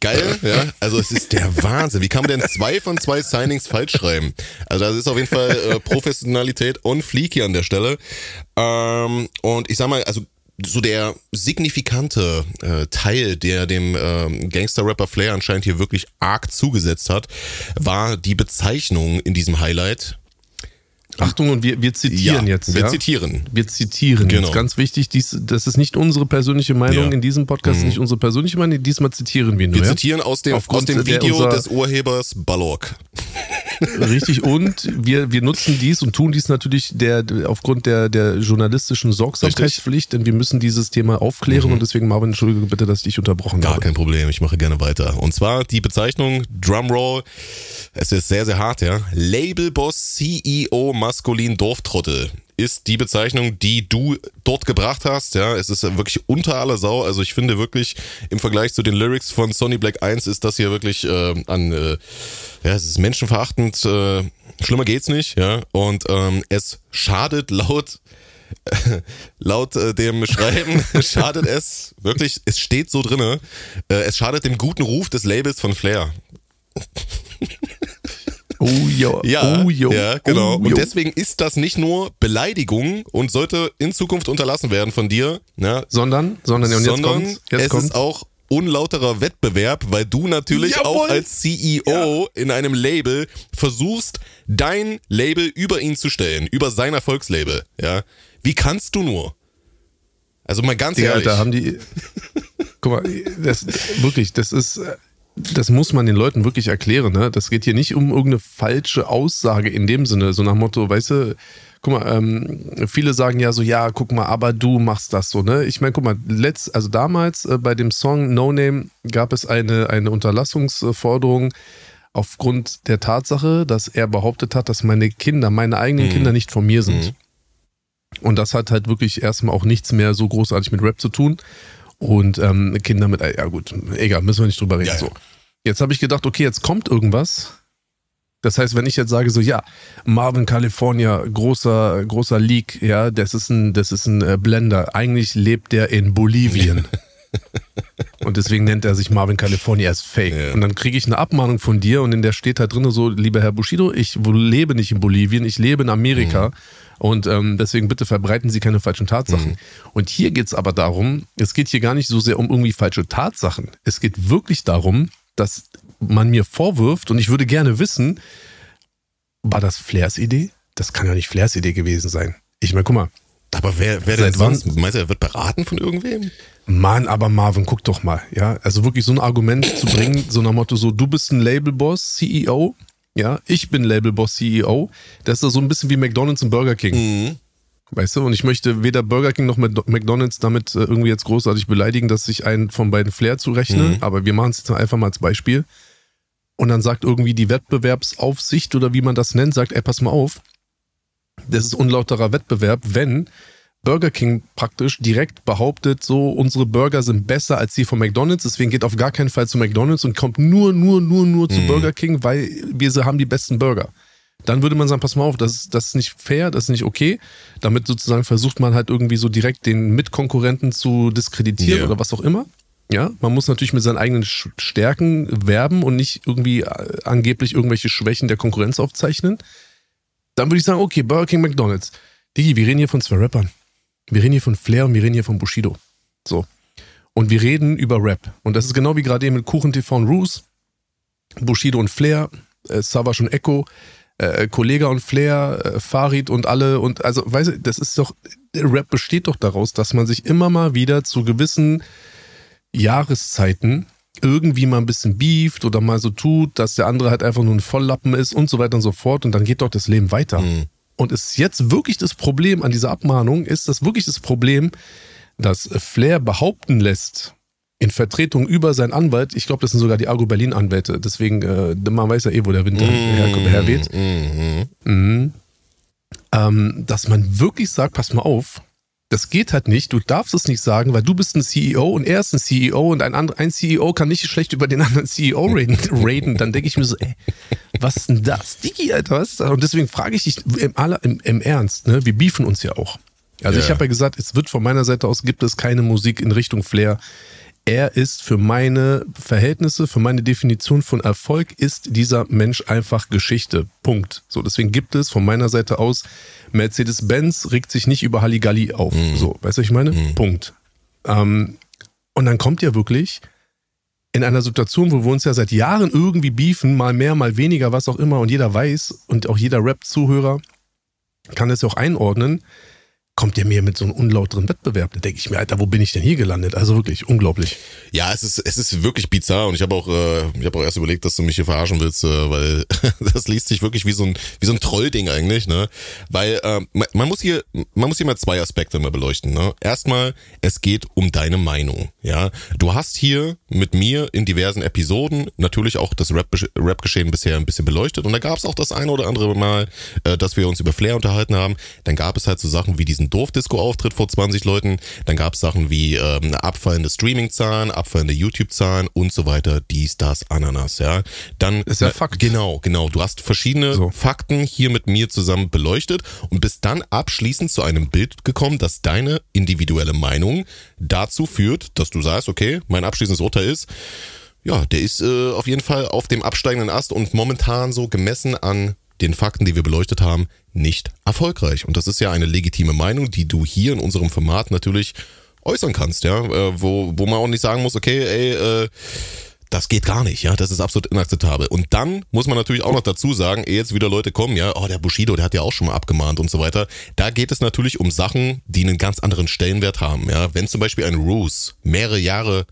Geil, ja. Also es ist der Wahnsinn. Wie kann man denn zwei von zwei Signings falsch schreiben? Also das ist auf jeden Fall äh, Professionalität on fleek hier an der Stelle. Ähm, und ich sag mal, also so der signifikante äh, Teil, der dem äh, Gangster-Rapper Flair anscheinend hier wirklich arg zugesetzt hat, war die Bezeichnung in diesem Highlight
Achtung, und wir, wir zitieren ja, jetzt.
Wir
ja?
zitieren.
Wir zitieren. Genau. Jetzt ganz wichtig, dies, das ist nicht unsere persönliche Meinung ja. in diesem Podcast, mhm. nicht unsere persönliche Meinung. Diesmal zitieren wir nur.
Wir zitieren aus dem, aus dem Video des Urhebers Balog.
Richtig, und wir, wir nutzen dies und tun dies natürlich der, aufgrund der, der journalistischen Sorgsamkeitspflicht, denn wir müssen dieses Thema aufklären mhm. und deswegen, Marvin, entschuldige bitte, dass ich dich unterbrochen
Gar
habe.
Gar kein Problem, ich mache gerne weiter. Und zwar die Bezeichnung Drumroll, es ist sehr, sehr hart, ja. Labelboss, CEO, maskulin Dorftrottel ist die Bezeichnung, die du dort gebracht hast. Ja, es ist wirklich unter aller Sau. Also ich finde wirklich im Vergleich zu den Lyrics von Sonny Black 1 ist das hier wirklich äh, an, äh, ja, es ist menschenverachtend. Äh, schlimmer geht's nicht. Ja, und ähm, es schadet laut laut äh, dem Schreiben schadet es wirklich. Es steht so drinne. Äh, es schadet dem guten Ruf des Labels von Flair.
Oh ja,
ja,
oh jo.
ja genau. Oh, und deswegen ist das nicht nur Beleidigung und sollte in Zukunft unterlassen werden von dir, ja,
sondern, sondern, und
sondern jetzt kommt's, jetzt es kommt's. ist auch unlauterer Wettbewerb, weil du natürlich Jawohl. auch als CEO ja. in einem Label versuchst, dein Label über ihn zu stellen, über sein Erfolgslabel. Ja, wie kannst du nur? Also mal ganz
ja,
ehrlich.
Da haben die. Guck mal, das wirklich, das ist äh, das muss man den Leuten wirklich erklären. Ne? Das geht hier nicht um irgendeine falsche Aussage in dem Sinne, so nach Motto, weißt du, guck mal, ähm, viele sagen ja so, ja, guck mal, aber du machst das so, ne? Ich meine, guck mal, letzt, also damals äh, bei dem Song No Name gab es eine, eine Unterlassungsforderung aufgrund der Tatsache, dass er behauptet hat, dass meine Kinder, meine eigenen mhm. Kinder nicht von mir sind. Mhm. Und das hat halt wirklich erstmal auch nichts mehr so großartig mit Rap zu tun und ähm, Kinder mit, ja gut, egal, müssen wir nicht drüber reden. Ja, ja. So. Jetzt habe ich gedacht, okay, jetzt kommt irgendwas. Das heißt, wenn ich jetzt sage so, ja, Marvin California, großer, großer Leak, ja, das ist ein, das ist ein äh, Blender. Eigentlich lebt der in Bolivien. und deswegen nennt er sich Marvin California als Fake. Ja. Und dann kriege ich eine Abmahnung von dir und in der steht da drin so, lieber Herr Bushido, ich lebe nicht in Bolivien, ich lebe in Amerika. Mhm. Und ähm, deswegen bitte verbreiten Sie keine falschen Tatsachen. Mhm. Und hier geht es aber darum, es geht hier gar nicht so sehr um irgendwie falsche Tatsachen. Es geht wirklich darum, dass man mir vorwirft, und ich würde gerne wissen, war das Flairs Idee? Das kann ja nicht Flairs Idee gewesen sein. Ich meine, guck mal.
Aber wer, wer denn sonst? Meinst du, er wird beraten von irgendwem?
Mann, aber Marvin, guck doch mal, ja. Also wirklich so ein Argument zu bringen, so nach Motto, so, du bist ein Labelboss, CEO, ja, ich bin Labelboss CEO. Das ist so ein bisschen wie McDonalds und Burger King. Mhm. Weißt du, und ich möchte weder Burger King noch McDonalds damit äh, irgendwie jetzt großartig beleidigen, dass ich einen von beiden Flair zurechne, mhm. aber wir machen es jetzt einfach mal als Beispiel. Und dann sagt irgendwie die Wettbewerbsaufsicht oder wie man das nennt, sagt, ey, pass mal auf, das ist unlauterer Wettbewerb, wenn Burger King praktisch direkt behauptet, so unsere Burger sind besser als die von McDonald's, deswegen geht auf gar keinen Fall zu McDonald's und kommt nur, nur, nur, nur zu mhm. Burger King, weil wir haben die besten Burger. Dann würde man sagen, pass mal auf, das ist, das ist nicht fair, das ist nicht okay. Damit sozusagen versucht man halt irgendwie so direkt den Mitkonkurrenten zu diskreditieren yeah. oder was auch immer. Ja, man muss natürlich mit seinen eigenen Stärken werben und nicht irgendwie äh, angeblich irgendwelche Schwächen der Konkurrenz aufzeichnen. Dann würde ich sagen, okay, Burger King, McDonald's. Digi, wir reden hier von zwei Rappern. Wir reden hier von Flair und wir reden hier von Bushido. So. Und wir reden über Rap. Und das ist genau wie gerade eben mit Kuchen TV und Roos. Bushido und Flair, äh, Savage und Echo, äh, Kollega und Flair, äh, Farid und alle. Und also, weißt du, das ist doch, Rap besteht doch daraus, dass man sich immer mal wieder zu gewissen Jahreszeiten irgendwie mal ein bisschen beeft oder mal so tut, dass der andere halt einfach nur ein Volllappen ist und so weiter und so fort. Und dann geht doch das Leben weiter. Mhm. Und ist jetzt wirklich das Problem an dieser Abmahnung, ist das wirklich das Problem, dass Flair behaupten lässt, in Vertretung über seinen Anwalt, ich glaube, das sind sogar die Argo Berlin Anwälte, deswegen, äh, man weiß ja eh, wo der Winter mm, her, herweht, mm, mm. Ähm, dass man wirklich sagt, pass mal auf, das geht halt nicht. Du darfst es nicht sagen, weil du bist ein CEO und er ist ein CEO und ein, ein CEO kann nicht schlecht über den anderen CEO reden. raten. Dann denke ich mir so, ey, was ist denn das? Digi, Alter, was ist das? Und deswegen frage ich dich im, im, im Ernst, ne? wir beefen uns ja auch. Also ja. ich habe ja gesagt, es wird von meiner Seite aus, gibt es keine Musik in Richtung Flair. Er ist für meine Verhältnisse, für meine Definition von Erfolg, ist dieser Mensch einfach Geschichte. Punkt. So, deswegen gibt es von meiner Seite aus, Mercedes-Benz regt sich nicht über Halligalli auf. Mhm. So, weißt du, was ich meine? Mhm. Punkt. Ähm, und dann kommt ja wirklich in einer Situation, wo wir uns ja seit Jahren irgendwie beefen, mal mehr, mal weniger, was auch immer, und jeder weiß und auch jeder Rap-Zuhörer kann es ja auch einordnen, kommt ihr mir mit so einem unlauteren Wettbewerb. Da denke ich mir, Alter, wo bin ich denn hier gelandet? Also wirklich unglaublich.
Ja, es ist, es ist wirklich bizarr und ich habe auch, äh, ich auch erst überlegt, dass du mich hier verarschen willst, äh, weil das liest sich wirklich wie so ein, so ein Trollding eigentlich, ne? Weil äh, man muss hier, man muss hier mal zwei Aspekte mal beleuchten. Ne? Erstmal, es geht um deine Meinung. Ja, du hast hier mit mir in diversen Episoden natürlich auch das Rap-Geschehen bisher ein bisschen beleuchtet und da gab es auch das eine oder andere Mal, äh, dass wir uns über Flair unterhalten haben. Dann gab es halt so Sachen wie diesen diesen Dorfdisco-Auftritt vor 20 Leuten. Dann gab es Sachen wie ähm, abfallende Streaming-Zahlen, abfallende YouTube-Zahlen und so weiter, dies, das, Ananas, ja. Dann
ist ja Fakt.
Genau, genau. Du hast verschiedene so. Fakten hier mit mir zusammen beleuchtet und bist dann abschließend zu einem Bild gekommen, dass deine individuelle Meinung dazu führt, dass du sagst, okay, mein abschließendes Urteil ist, ja, der ist äh, auf jeden Fall auf dem absteigenden Ast und momentan so gemessen an den Fakten, die wir beleuchtet haben, nicht erfolgreich. Und das ist ja eine legitime Meinung, die du hier in unserem Format natürlich äußern kannst, ja, äh, wo, wo man auch nicht sagen muss, okay, ey, äh, das geht gar nicht, ja, das ist absolut inakzeptabel. Und dann muss man natürlich auch noch dazu sagen, ehe jetzt wieder Leute kommen, ja, oh, der Bushido, der hat ja auch schon mal abgemahnt und so weiter. Da geht es natürlich um Sachen, die einen ganz anderen Stellenwert haben, ja. Wenn zum Beispiel ein Ruse mehrere Jahre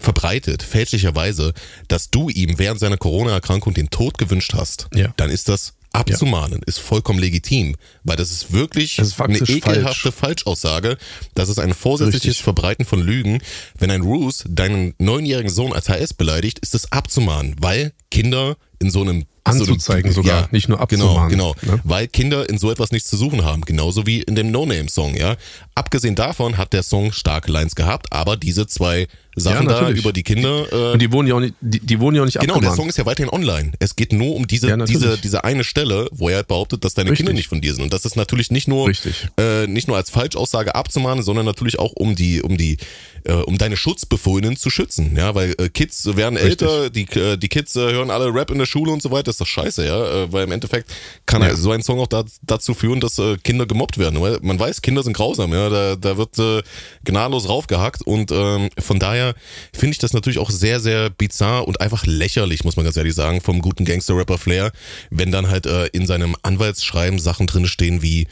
verbreitet, fälschlicherweise, dass du ihm während seiner Corona-Erkrankung den Tod gewünscht hast, ja. dann ist das abzumahnen, ja. ist vollkommen legitim, weil das ist wirklich das ist eine ekelhafte falsch. Falschaussage. Das ist ein vorsätzliches Richtig. Verbreiten von Lügen. Wenn ein Ruse deinen neunjährigen Sohn als HS beleidigt, ist das abzumahnen, weil Kinder in so einem
anzuzeigen so sogar, ja, nicht nur
genau, abzumahnen. Genau, genau. Ne? Weil Kinder in so etwas nichts zu suchen haben, genauso wie in dem No-Name-Song, ja. Abgesehen davon hat der Song starke Lines gehabt, aber diese zwei Sachen ja, da über die Kinder.
Äh, und die wohnen ja auch nicht, die, die wohnen ja auch nicht
Genau, abgemahnt. der Song ist ja weiterhin online. Es geht nur um diese, ja, diese, diese eine Stelle, wo er behauptet, dass deine Richtig. Kinder nicht von dir sind. Und das ist natürlich nicht nur, äh, nicht nur als Falschaussage abzumahnen, sondern natürlich auch um die, um die, äh, um deine Schutzbefohlenen zu schützen. Ja, weil äh, Kids werden Richtig. älter, die, äh, die Kids äh, hören alle Rap in der Schule und so weiter. Das ist doch scheiße, ja. Äh, weil im Endeffekt kann ja. so ein Song auch da, dazu führen, dass äh, Kinder gemobbt werden. Weil man weiß, Kinder sind grausam, ja. Da, da wird äh, gnadenlos raufgehackt. Und ähm, von daher finde ich das natürlich auch sehr, sehr bizarr und einfach lächerlich, muss man ganz ehrlich sagen, vom guten Gangster-Rapper Flair, wenn dann halt äh, in seinem Anwaltsschreiben Sachen drin stehen wie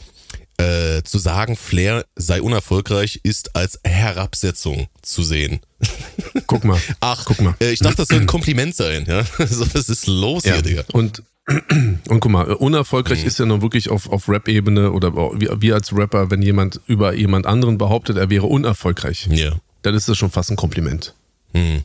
äh, zu sagen, Flair sei unerfolgreich, ist als Herabsetzung zu sehen.
Guck mal.
Ach, guck mal. Äh, ich dachte, das soll ein Kompliment sein. Ja? So, was ist los ja. hier, Digga?
Und und guck mal, unerfolgreich mhm. ist ja nun wirklich auf, auf Rap-Ebene oder wir, wir als Rapper, wenn jemand über jemand anderen behauptet, er wäre unerfolgreich,
ja.
dann ist das schon fast ein Kompliment. Mhm.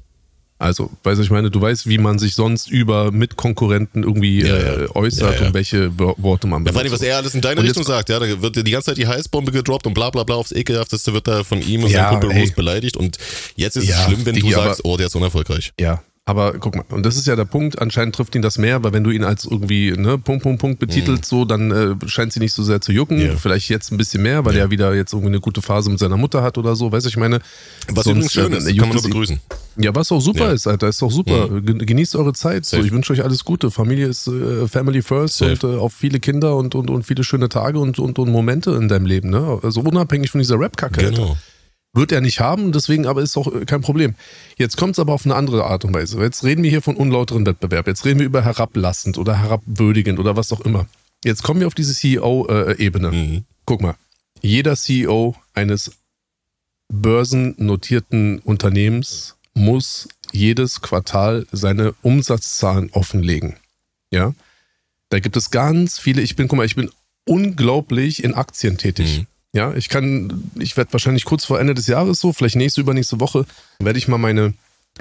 Also, weißt du, ich meine, du weißt, wie man sich sonst über Mitkonkurrenten irgendwie ja, ja. Äh, äußert ja, und welche Worte man
benutzt. Ja, vor was er alles in deine und Richtung sagt, ja, da wird die ganze Zeit die Heißbombe gedroppt und bla bla bla aufs Ekelhafteste wird da von ihm und seinem Kumpel Rose beleidigt und jetzt ist es schlimm, wenn du sagst, oh, der ist unerfolgreich.
Ja, aber guck mal, und das ist ja der Punkt, anscheinend trifft ihn das mehr, weil wenn du ihn als irgendwie, ne, Punkt, Punkt, Punkt betitelst, mhm. so, dann äh, scheint sie nicht so sehr zu jucken. Yeah. Vielleicht jetzt ein bisschen mehr, weil yeah. er wieder jetzt irgendwie eine gute Phase mit seiner Mutter hat oder so, weißt du, ich meine.
Was sonst, schön ist, äh, kann man nur begrüßen.
Ja, was auch super ja. ist, Alter, ist doch super. Mhm. Genießt eure Zeit. So, ich wünsche euch alles Gute. Familie ist äh, Family first Safe. und äh, auch viele Kinder und, und, und viele schöne Tage und, und, und Momente in deinem Leben, ne? Also unabhängig von dieser Rap-Kacke. Genau. Alter. Wird er nicht haben, deswegen aber ist auch kein Problem. Jetzt kommt es aber auf eine andere Art und Weise. Jetzt reden wir hier von unlauteren Wettbewerb. Jetzt reden wir über herablassend oder herabwürdigend oder was auch immer. Jetzt kommen wir auf diese CEO-Ebene. Mhm. Guck mal, jeder CEO eines börsennotierten Unternehmens muss jedes Quartal seine Umsatzzahlen offenlegen. Ja, da gibt es ganz viele. Ich bin, guck mal, ich bin unglaublich in Aktien tätig. Mhm. Ja, ich kann, ich werde wahrscheinlich kurz vor Ende des Jahres so, vielleicht nächste, übernächste Woche, werde ich mal meine,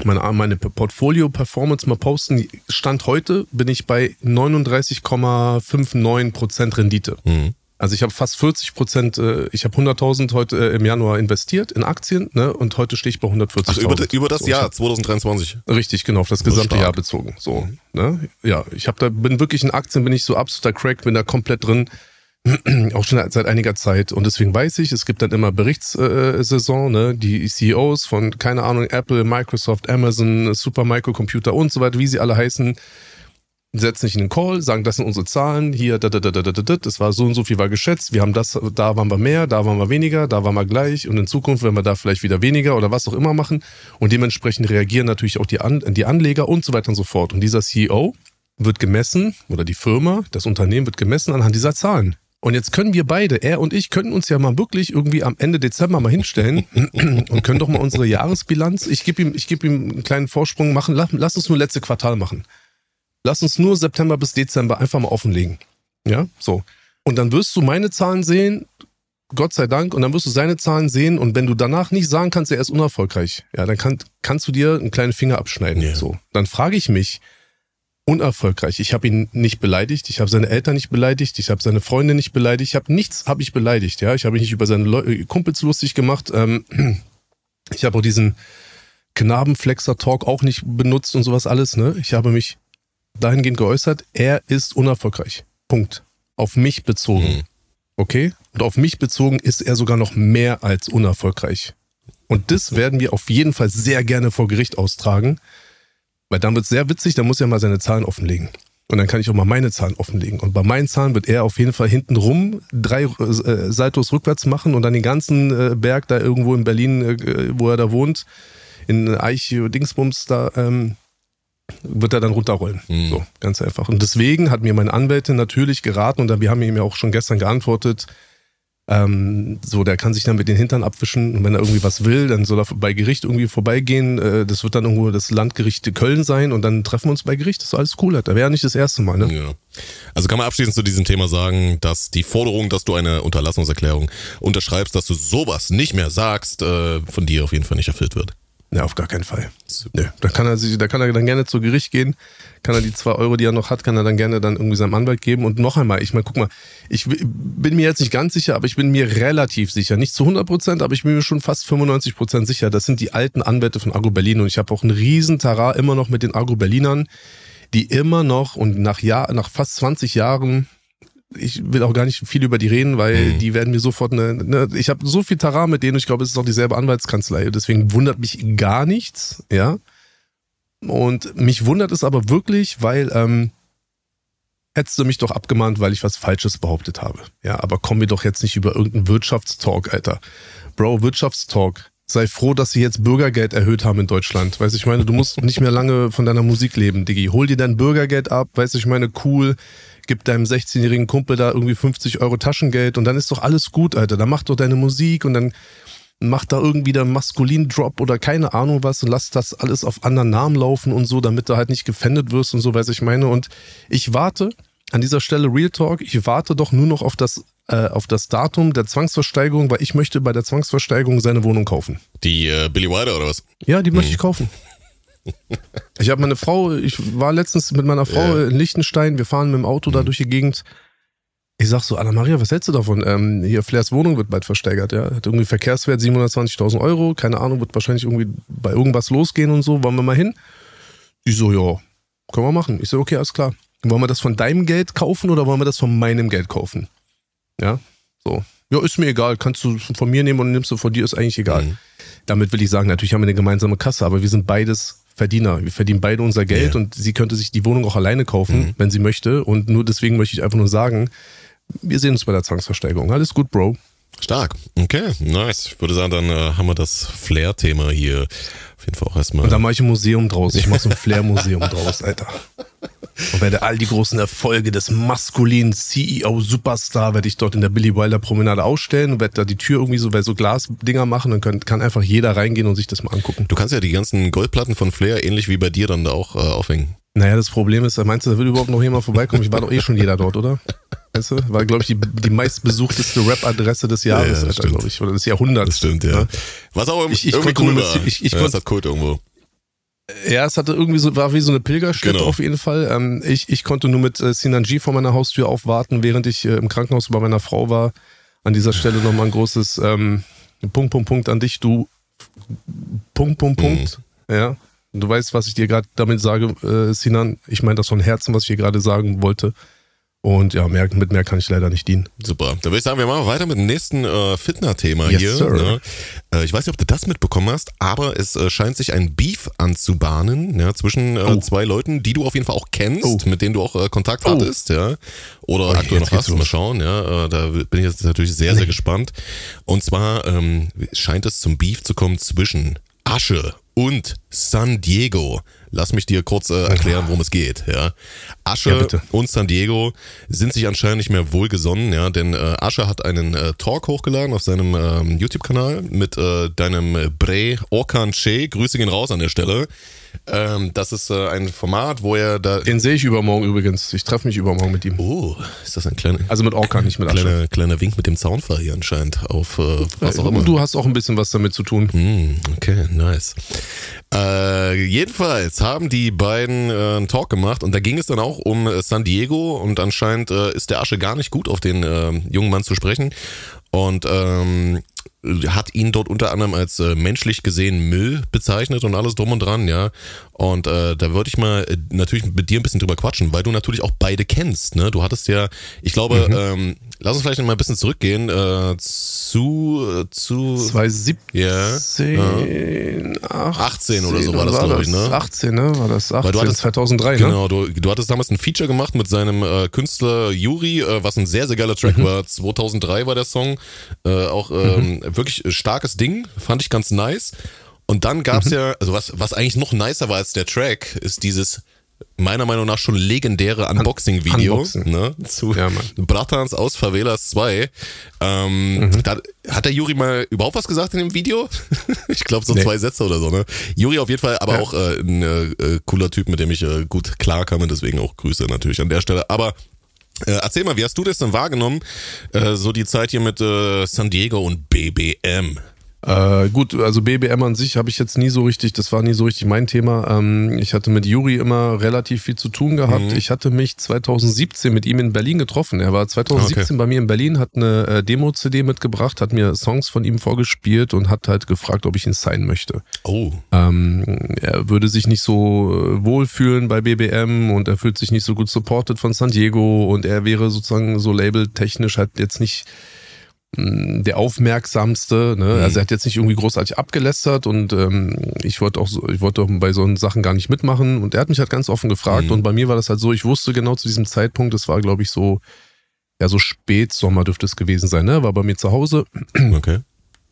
meine, meine Portfolio-Performance mal posten. Stand heute bin ich bei 39,59% Rendite. Mhm. Also ich habe fast 40 Prozent, äh, ich habe 100.000 heute äh, im Januar investiert in Aktien ne, und heute stehe ich bei 140.000.
Über, über das so, Jahr 2023?
Richtig, genau, auf das gesamte Jahr bezogen. So, ne? Ja, ich habe da, bin wirklich in Aktien, bin ich so absoluter Crack, bin da komplett drin. auch schon seit einiger Zeit. Und deswegen weiß ich, es gibt dann immer Berichtssaison, ne? die CEOs von, keine Ahnung, Apple, Microsoft, Amazon, Super Microcomputer und so weiter, wie sie alle heißen, setzen sich in den Call, sagen, das sind unsere Zahlen, hier, da, da, da, da, da, da, das war so und so viel war geschätzt, wir haben das, da waren wir mehr, da waren wir weniger, da waren wir gleich und in Zukunft werden wir da vielleicht wieder weniger oder was auch immer machen und dementsprechend reagieren natürlich auch die, An die Anleger und so weiter und so fort. Und dieser CEO wird gemessen oder die Firma, das Unternehmen wird gemessen anhand dieser Zahlen. Und jetzt können wir beide, er und ich, können uns ja mal wirklich irgendwie am Ende Dezember mal hinstellen und können doch mal unsere Jahresbilanz, ich gebe ihm, ich gebe ihm einen kleinen Vorsprung machen, lass, lass uns nur letzte Quartal machen. Lass uns nur September bis Dezember einfach mal offenlegen. Ja, so. Und dann wirst du meine Zahlen sehen, Gott sei Dank, und dann wirst du seine Zahlen sehen. Und wenn du danach nicht sagen kannst, er ist unerfolgreich, ja, dann kann, kannst du dir einen kleinen Finger abschneiden. Yeah. So. Dann frage ich mich, unerfolgreich. Ich habe ihn nicht beleidigt, ich habe seine Eltern nicht beleidigt, ich habe seine Freunde nicht beleidigt, ich habe nichts habe ich beleidigt, ja. Ich habe mich nicht über seine Leu Kumpels lustig gemacht. Ähm, ich habe auch diesen Knabenflexer-Talk auch nicht benutzt und sowas alles, ne? Ich habe mich dahingehend geäußert, er ist unerfolgreich. Punkt. Auf mich bezogen. Mhm. Okay? Und auf mich bezogen ist er sogar noch mehr als unerfolgreich. Und das werden wir auf jeden Fall sehr gerne vor Gericht austragen, weil dann wird es sehr witzig, dann muss er mal seine Zahlen offenlegen. Und dann kann ich auch mal meine Zahlen offenlegen. Und bei meinen Zahlen wird er auf jeden Fall hinten rum drei äh, Saltos rückwärts machen und dann den ganzen äh, Berg da irgendwo in Berlin, äh, wo er da wohnt, in Eich Dingsbums da ähm, wird er dann runterrollen. Mhm. So, ganz einfach. Und deswegen hat mir meine Anwältin natürlich geraten, und wir haben ihm ja auch schon gestern geantwortet, ähm, so, der kann sich dann mit den Hintern abwischen und wenn er irgendwie was will, dann soll er bei Gericht irgendwie vorbeigehen. Äh, das wird dann irgendwo das Landgericht Köln sein und dann treffen wir uns bei Gericht. Das ist alles cool. Da wäre ja nicht das erste Mal, ne? Ja.
Also kann man abschließend zu diesem Thema sagen, dass die Forderung, dass du eine Unterlassungserklärung unterschreibst, dass du sowas nicht mehr sagst, äh, von dir auf jeden Fall nicht erfüllt wird.
Ne, auf gar keinen Fall. Nö, da kann er sich, da kann er dann gerne zu Gericht gehen, kann er die zwei Euro, die er noch hat, kann er dann gerne dann irgendwie seinem Anwalt geben. Und noch einmal, ich meine, guck mal, ich bin mir jetzt nicht ganz sicher, aber ich bin mir relativ sicher, nicht zu 100 Prozent, aber ich bin mir schon fast 95 Prozent sicher, das sind die alten Anwälte von Agro Berlin und ich habe auch einen riesen Tara immer noch mit den Agro Berlinern, die immer noch und nach Jahr, nach fast 20 Jahren ich will auch gar nicht viel über die reden, weil mhm. die werden mir sofort eine, ne, ich habe so viel Tara mit denen, ich glaube, es ist auch dieselbe Anwaltskanzlei, deswegen wundert mich gar nichts, ja. Und mich wundert es aber wirklich, weil ähm, hättest du mich doch abgemahnt, weil ich was Falsches behauptet habe. Ja, aber komm mir doch jetzt nicht über irgendeinen Wirtschaftstalk, Alter. Bro, Wirtschaftstalk. Sei froh, dass sie jetzt Bürgergeld erhöht haben in Deutschland. Weißt du, ich meine, du musst nicht mehr lange von deiner Musik leben, Diggi. Hol dir dein Bürgergeld ab, weißt du, ich meine, cool gib deinem 16-jährigen Kumpel da irgendwie 50 Euro Taschengeld und dann ist doch alles gut, Alter. Dann mach doch deine Musik und dann mach da irgendwie der Maskulin-Drop oder keine Ahnung was und lass das alles auf anderen Namen laufen und so, damit du halt nicht gefändet wirst und so, weiß ich meine. Und ich warte an dieser Stelle Real Talk, ich warte doch nur noch auf das, äh, auf das Datum der Zwangsversteigerung, weil ich möchte bei der Zwangsversteigerung seine Wohnung kaufen.
Die äh, Billy Wilder oder was?
Ja, die möchte hm. ich kaufen. Ich habe meine Frau, ich war letztens mit meiner Frau yeah. in Liechtenstein, wir fahren mit dem Auto da mhm. durch die Gegend. Ich sag so, Anna-Maria, was hältst du davon? Ähm, hier, Flairs Wohnung wird bald versteigert, ja. Hat irgendwie Verkehrswert 720.000 Euro, keine Ahnung, wird wahrscheinlich irgendwie bei irgendwas losgehen und so. Wollen wir mal hin? Ich so, ja, können wir machen. Ich so, okay, alles klar. Wollen wir das von deinem Geld kaufen oder wollen wir das von meinem Geld kaufen? Ja, so. Ja, ist mir egal. Kannst du von mir nehmen und nimmst du von dir, ist eigentlich egal. Mhm. Damit will ich sagen, natürlich haben wir eine gemeinsame Kasse, aber wir sind beides Verdiener. Wir verdienen beide unser Geld yeah. und sie könnte sich die Wohnung auch alleine kaufen, mhm. wenn sie möchte. Und nur deswegen möchte ich einfach nur sagen, wir sehen uns bei der Zwangsversteigerung. Alles gut, Bro.
Stark. Okay, nice. Ich würde sagen, dann äh, haben wir das Flair-Thema hier auf jeden Fall auch erstmal.
Und da mache ich ein Museum draus. Ich mache so ein Flair-Museum draus, Alter. Und werde all die großen Erfolge des maskulinen CEO-Superstar werde ich dort in der Billy Wilder Promenade ausstellen und werde da die Tür irgendwie so, weil so Glasdinger machen, dann kann, kann einfach jeder reingehen und sich das mal angucken.
Du kannst ja die ganzen Goldplatten von Flair ähnlich wie bei dir dann da auch äh, aufhängen.
Naja, das Problem ist, meinst du, da will überhaupt noch jemand vorbeikommen? Ich war doch eh schon jeder dort, oder? Weißt du? War, glaube ich, die, die meistbesuchteste Rap-Adresse des Jahres, ja, ja, glaube ich, oder des Jahrhunderts.
Das stimmt, ja. Ne? Was auch ich, ich irgendwie cool war. Ich, ich, ja, das hat Kult irgendwo.
Ja, es hatte irgendwie so, war wie so eine Pilgerstätte genau. auf jeden Fall. Ähm, ich, ich konnte nur mit äh, Sinanji vor meiner Haustür aufwarten, während ich äh, im Krankenhaus bei meiner Frau war. An dieser Stelle nochmal ein großes ähm, Punkt, Punkt, Punkt an dich, du Punkt, Punkt, Punkt. Mhm. Ja. Du weißt, was ich dir gerade damit sage, äh, Sinan. Ich meine das von Herzen, was ich hier gerade sagen wollte. Und ja, mehr, mit mehr kann ich leider nicht dienen.
Super. Dann würde ich sagen, wir machen weiter mit dem nächsten äh, Fitner-Thema yes, hier. Ne? Äh, ich weiß nicht, ob du das mitbekommen hast, aber es äh, scheint sich ein Beef anzubahnen ja, zwischen äh, oh. zwei Leuten, die du auf jeden Fall auch kennst, oh. mit denen du auch äh, Kontakt oh. hattest, ja. Oder oh, aktuell noch hast. Mal schauen, ja. Äh, da bin ich jetzt natürlich sehr, sehr gespannt. Und zwar ähm, scheint es zum Beef zu kommen zwischen Asche und San Diego. Lass mich dir kurz äh, erklären, worum es geht. Ja. Asche ja, und San Diego sind sich anscheinend nicht mehr wohlgesonnen, ja, denn äh, Asche hat einen äh, Talk hochgeladen auf seinem ähm, YouTube-Kanal mit äh, deinem Bre Orkan Che. Grüße gehen raus an der Stelle. Ähm, das ist äh, ein Format, wo er da.
Den sehe ich übermorgen übrigens. Ich treffe mich übermorgen mit ihm.
Oh, ist das ein kleiner.
Also mit Orkan, nicht mit Asche.
Kleiner, kleiner Wink mit dem Zaunfall hier anscheinend auf äh, was auch immer.
Du hast auch ein bisschen was damit zu tun.
Mm, okay, nice. Äh, jedenfalls haben die beiden äh, einen Talk gemacht und da ging es dann auch um äh, San Diego und anscheinend äh, ist der Asche gar nicht gut auf den äh, jungen Mann zu sprechen. Und ähm, hat ihn dort unter anderem als äh, menschlich gesehen Müll bezeichnet und alles drum und dran, ja. Und äh, da würde ich mal äh, natürlich mit dir ein bisschen drüber quatschen, weil du natürlich auch beide kennst, ne? Du hattest ja, ich glaube, mhm. ähm, lass uns vielleicht mal ein bisschen zurückgehen äh, zu äh, zu
2017,
ja,
ja.
18 oder so war das, glaube ich, ne?
18, ne? War das 18, weil
du hattest,
2003,
genau, ne? Genau, du, du hattest damals ein Feature gemacht mit seinem äh, Künstler Yuri, äh, was ein sehr, sehr geiler Track mhm. war. 2003 war der Song, äh, auch ähm, mhm. Wirklich starkes Ding, fand ich ganz nice. Und dann gab's mhm. ja, also was, was eigentlich noch nicer war als der Track, ist dieses meiner Meinung nach schon legendäre Unboxing-Video Unboxing. ne, zu ja, Bratans aus Favelas 2. Ähm, mhm. da, hat der Juri mal überhaupt was gesagt in dem Video? ich glaube so nee. zwei Sätze oder so. Ne? Juri auf jeden Fall, aber ja. auch äh, ein äh, cooler Typ, mit dem ich äh, gut klarkam und deswegen auch Grüße natürlich an der Stelle. Aber äh, erzähl mal, wie hast du das denn wahrgenommen, äh, so die Zeit hier mit äh, San Diego und BBM?
Äh, gut, also BBM an sich habe ich jetzt nie so richtig, das war nie so richtig mein Thema. Ähm, ich hatte mit Juri immer relativ viel zu tun gehabt. Mhm. Ich hatte mich 2017 mit ihm in Berlin getroffen. Er war 2017 okay. bei mir in Berlin, hat eine äh, Demo-CD mitgebracht, hat mir Songs von ihm vorgespielt und hat halt gefragt, ob ich ihn sein möchte.
Oh.
Ähm, er würde sich nicht so äh, wohlfühlen bei BBM und er fühlt sich nicht so gut supported von San Diego und er wäre sozusagen so labeltechnisch halt jetzt nicht der aufmerksamste. Ne? Mhm. Also er hat jetzt nicht irgendwie großartig abgelästert und ähm, ich wollte auch so, ich wollte auch bei so Sachen gar nicht mitmachen und er hat mich halt ganz offen gefragt mhm. und bei mir war das halt so, ich wusste genau zu diesem Zeitpunkt, das war glaube ich so, ja so spät Sommer dürfte es gewesen sein, ne? War bei mir zu Hause.
Okay.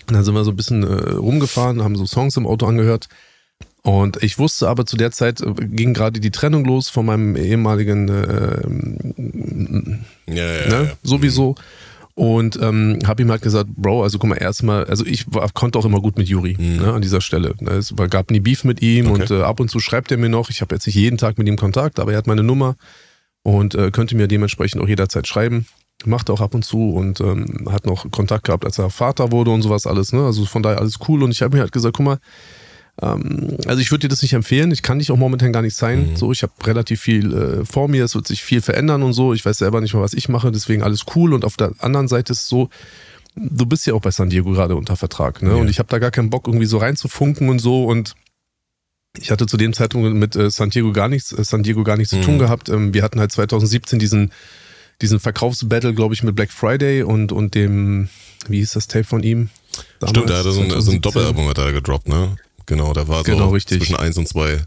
Und dann sind wir so ein bisschen äh, rumgefahren, haben so Songs im Auto angehört. Und ich wusste aber zu der Zeit äh, ging gerade die Trennung los von meinem ehemaligen
äh, ja, ja,
ne? ja. sowieso. Mhm. Und ähm, habe ihm halt gesagt, Bro, also guck mal, erstmal, also ich war, konnte auch immer gut mit Juri mhm. ne, an dieser Stelle. Ne, es gab nie Beef mit ihm okay. und äh, ab und zu schreibt er mir noch. Ich habe jetzt nicht jeden Tag mit ihm Kontakt, aber er hat meine Nummer und äh, könnte mir dementsprechend auch jederzeit schreiben. Macht auch ab und zu und ähm, hat noch Kontakt gehabt, als er Vater wurde und sowas alles. Ne? Also von daher alles cool. Und ich habe mir halt gesagt, guck mal, ähm, also ich würde dir das nicht empfehlen. Ich kann dich auch momentan gar nicht sein. Mhm. So, ich habe relativ viel äh, vor mir. Es wird sich viel verändern und so. Ich weiß selber nicht mal, was ich mache. Deswegen alles cool. Und auf der anderen Seite ist es so, du bist ja auch bei San Diego gerade unter Vertrag. Ne? Ja. Und ich habe da gar keinen Bock, irgendwie so reinzufunken und so. Und ich hatte zu dem Zeitpunkt mit äh, San Diego gar nichts, äh, San Diego gar nichts mhm. zu tun gehabt. Ähm, wir hatten halt 2017 diesen diesen Verkaufsbattle, glaube ich, mit Black Friday und, und dem, wie hieß das Tape von ihm?
Damals, Stimmt, er hatte so ein, so ein Doppelalbum hat er gedroppt, ne? Genau, da war
genau,
so
richtig.
zwischen 1 und 2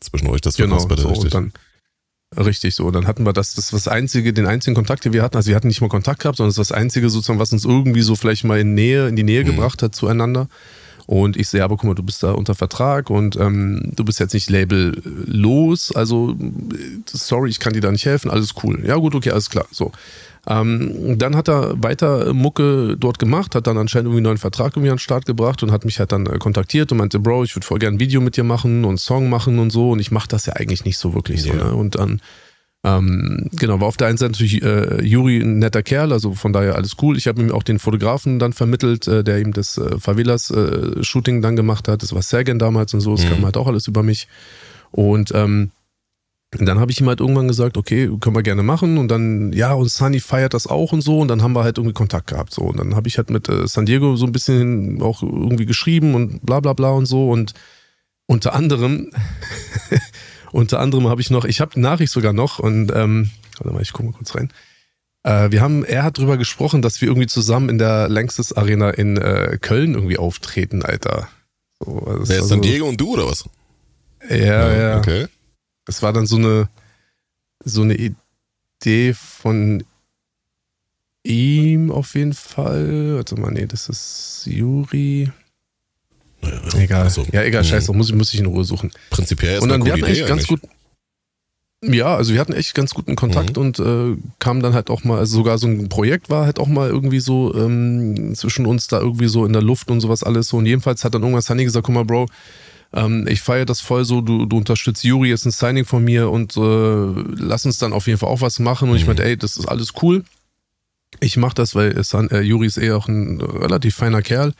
zwischen euch das
genau, so, richtig. Dann, richtig so. Dann hatten wir das, das was einzige, den einzigen Kontakt, den wir hatten. Also wir hatten nicht mal Kontakt gehabt, sondern das ist das einzige sozusagen, was uns irgendwie so vielleicht mal in Nähe, in die Nähe mhm. gebracht hat zueinander. Und ich sehe, aber guck mal, du bist da unter Vertrag und ähm, du bist jetzt nicht labellos. Also, sorry, ich kann dir da nicht helfen, alles cool. Ja, gut, okay, alles klar. So. Ähm, dann hat er weiter Mucke dort gemacht, hat dann anscheinend irgendwie einen neuen Vertrag irgendwie an den Start gebracht und hat mich halt dann äh, kontaktiert und meinte, Bro, ich würde voll gerne ein Video mit dir machen und einen Song machen und so. Und ich mache das ja eigentlich nicht so wirklich yeah. so. Ne? Und dann ähm, genau, war auf der einen Seite natürlich äh, Juri ein netter Kerl, also von daher alles cool. Ich habe ihm auch den Fotografen dann vermittelt, äh, der ihm das äh, Favelas-Shooting äh, dann gemacht hat. Das war Sergen damals und so, das mhm. kam halt auch alles über mich. Und ähm, dann habe ich ihm halt irgendwann gesagt, okay, können wir gerne machen. Und dann, ja, und Sunny feiert das auch und so. Und dann haben wir halt irgendwie Kontakt gehabt. So. Und dann habe ich halt mit äh, San Diego so ein bisschen auch irgendwie geschrieben und bla bla bla und so. Und unter anderem, unter anderem habe ich noch, ich habe die Nachricht sogar noch und ähm, warte mal, ich gucke mal kurz rein. Äh, wir haben, er hat drüber gesprochen, dass wir irgendwie zusammen in der Längstes Arena in äh, Köln irgendwie auftreten, Alter.
So, also Wer ist San Diego und du oder was?
Ja, ja, ja. Okay. Es war dann so eine, so eine Idee von ihm auf jeden Fall. Warte mal, nee, das ist Juri. Ja, egal. Also, ja, egal, scheiße, muss, muss ich in Ruhe suchen.
Prinzipiell ist
Und dann, wir hatten echt ganz gut. Ja, also wir hatten echt ganz guten Kontakt mhm. und äh, kam dann halt auch mal, also sogar so ein Projekt war halt auch mal irgendwie so ähm, zwischen uns da irgendwie so in der Luft und sowas alles so. Und jedenfalls hat dann irgendwann Sunny gesagt, guck mal, Bro, ähm, ich feiere das voll so, du, du unterstützt Juri, jetzt ein Signing von mir und äh, lass uns dann auf jeden Fall auch was machen. Und mhm. ich meinte, ey, das ist alles cool. Ich mach das, weil San, äh, Juri ist eh auch ein relativ feiner Kerl.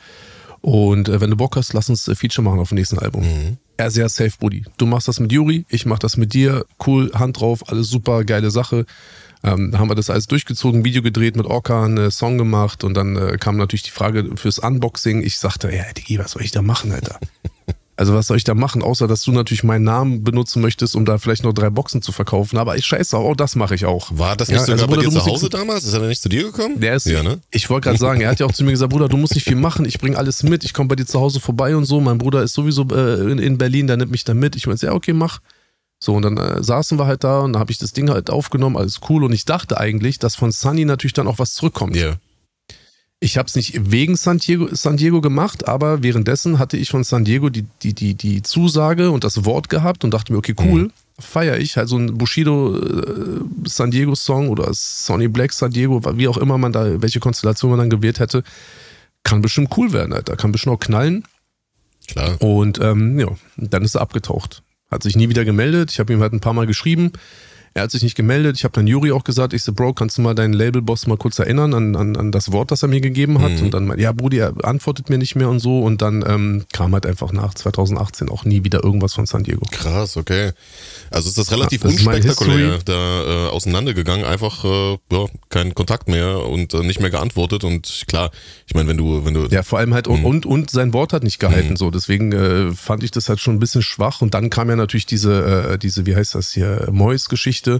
Und äh, wenn du Bock hast, lass uns äh, Feature machen auf dem nächsten Album. Mhm. Er sehr safe, Buddy. Du machst das mit Juri, ich mach das mit dir. Cool, Hand drauf, alles super, geile Sache. Ähm, da haben wir das alles durchgezogen, Video gedreht mit Orca, einen Song gemacht und dann äh, kam natürlich die Frage fürs Unboxing. Ich sagte, ja, Digi, was soll ich da machen, Alter? Also was soll ich da machen, außer dass du natürlich meinen Namen benutzen möchtest, um da vielleicht noch drei Boxen zu verkaufen. Aber ich scheiße auch, das mache ich auch.
War das nicht ja, sogar also, bei dir zu Hause damals? Ist er nicht zu dir gekommen?
Der ist, ja, ne? Ich wollte gerade sagen, er hat ja auch zu mir gesagt, Bruder, du musst nicht viel machen, ich bringe alles mit, ich komme bei dir zu Hause vorbei und so. Mein Bruder ist sowieso äh, in, in, Berlin, der nimmt mich da mit. Ich meinte, ja, okay, mach. So, und dann äh, saßen wir halt da und dann habe ich das Ding halt aufgenommen, alles cool. Und ich dachte eigentlich, dass von Sunny natürlich dann auch was zurückkommt. Ja. Yeah. Ich habe es nicht wegen San Diego, San Diego gemacht, aber währenddessen hatte ich von San Diego die, die, die, die Zusage und das Wort gehabt und dachte mir, okay, cool, mhm. feiere ich. Halt so ein Bushido äh, San Diego Song oder Sonny Black San Diego, wie auch immer man da, welche Konstellation man dann gewählt hätte, kann bestimmt cool werden, Alter. Kann bestimmt auch knallen.
Klar.
Und ähm, ja, dann ist er abgetaucht. Hat sich nie wieder gemeldet. Ich habe ihm halt ein paar Mal geschrieben. Er hat sich nicht gemeldet. Ich habe dann Juri auch gesagt, ich so, Bro, kannst du mal deinen Labelboss mal kurz erinnern an, an, an das Wort, das er mir gegeben hat? Mhm. Und dann, ja, Brudi, er antwortet mir nicht mehr und so. Und dann ähm, kam halt einfach nach 2018 auch nie wieder irgendwas von San Diego.
Krass, okay. Also ist das relativ ja, das unspektakulär da äh, auseinandergegangen, einfach äh, ja, kein Kontakt mehr und äh, nicht mehr geantwortet. Und klar, ich meine, wenn du, wenn du.
Ja, vor allem halt mhm. und, und sein Wort hat nicht gehalten. Mhm. So, deswegen äh, fand ich das halt schon ein bisschen schwach. Und dann kam ja natürlich diese, äh, diese, wie heißt das hier, Mois-Geschichte Geschichte.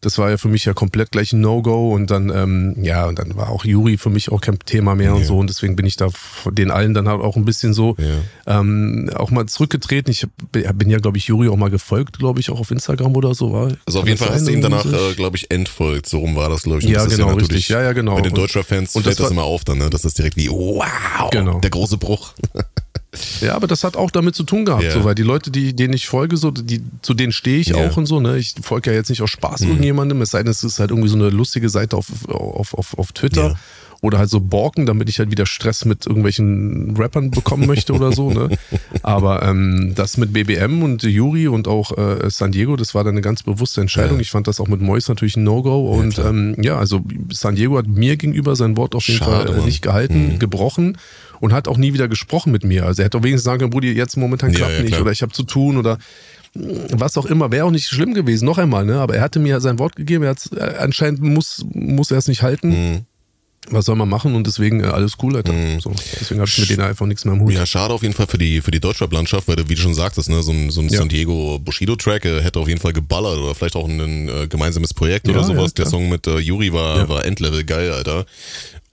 Das war ja für mich ja komplett gleich ein No-Go und dann, ähm, ja, und dann war auch Juri für mich auch kein Thema mehr ja. und so und deswegen bin ich da den allen dann halt auch ein bisschen so ja. ähm, auch mal zurückgetreten. Ich bin ja, glaube ich, Juri auch mal gefolgt, glaube ich, auch auf Instagram oder so. War,
also auf jeden Fall hast du ihm danach, äh, glaube ich, entfolgt. So rum war das, glaube ich.
Ja, genau, ja richtig. Ja, ja, genau.
Bei den Deutscher-Fans fällt das, das immer auf dann, ne? dass das direkt wie, wow, genau. der große Bruch.
Ja, aber das hat auch damit zu tun gehabt, yeah. so, weil die Leute, die, denen ich folge, so, die, zu denen stehe ich yeah. auch und so, ne? Ich folge ja jetzt nicht aus Spaß mhm. irgendjemandem, es sei denn, es ist halt irgendwie so eine lustige Seite auf, auf, auf, auf Twitter. Yeah oder halt so Borken, damit ich halt wieder Stress mit irgendwelchen Rappern bekommen möchte oder so. Ne? Aber ähm, das mit BBM und Yuri und auch äh, San Diego, das war dann eine ganz bewusste Entscheidung. Ja. Ich fand das auch mit Mois natürlich ein No-Go. Und ja, ähm, ja, also San Diego hat mir gegenüber sein Wort auf jeden Schade, Fall äh, nicht gehalten, mhm. gebrochen und hat auch nie wieder gesprochen mit mir. Also er hätte auch wenigstens sagen können, Brudi, jetzt momentan klappt ja, nicht oder ich habe zu tun oder was auch immer, wäre auch nicht schlimm gewesen, noch einmal, ne? Aber er hatte mir sein Wort gegeben, er hat äh, anscheinend muss, muss er es nicht halten. Mhm was soll man machen und deswegen äh, alles cool, Alter. Mhm. So, deswegen habe ich mit denen einfach nichts mehr am Hut.
Ja, schade auf jeden Fall für die, für die Deutschrap-Landschaft, weil du, wie du schon sagtest, ne, so ein, so ein ja. San Diego Bushido-Track äh, hätte auf jeden Fall geballert oder vielleicht auch ein, äh, gemeinsames Projekt ja, oder sowas. Ja, Der Song mit äh, Yuri war, war Endlevel geil, Alter.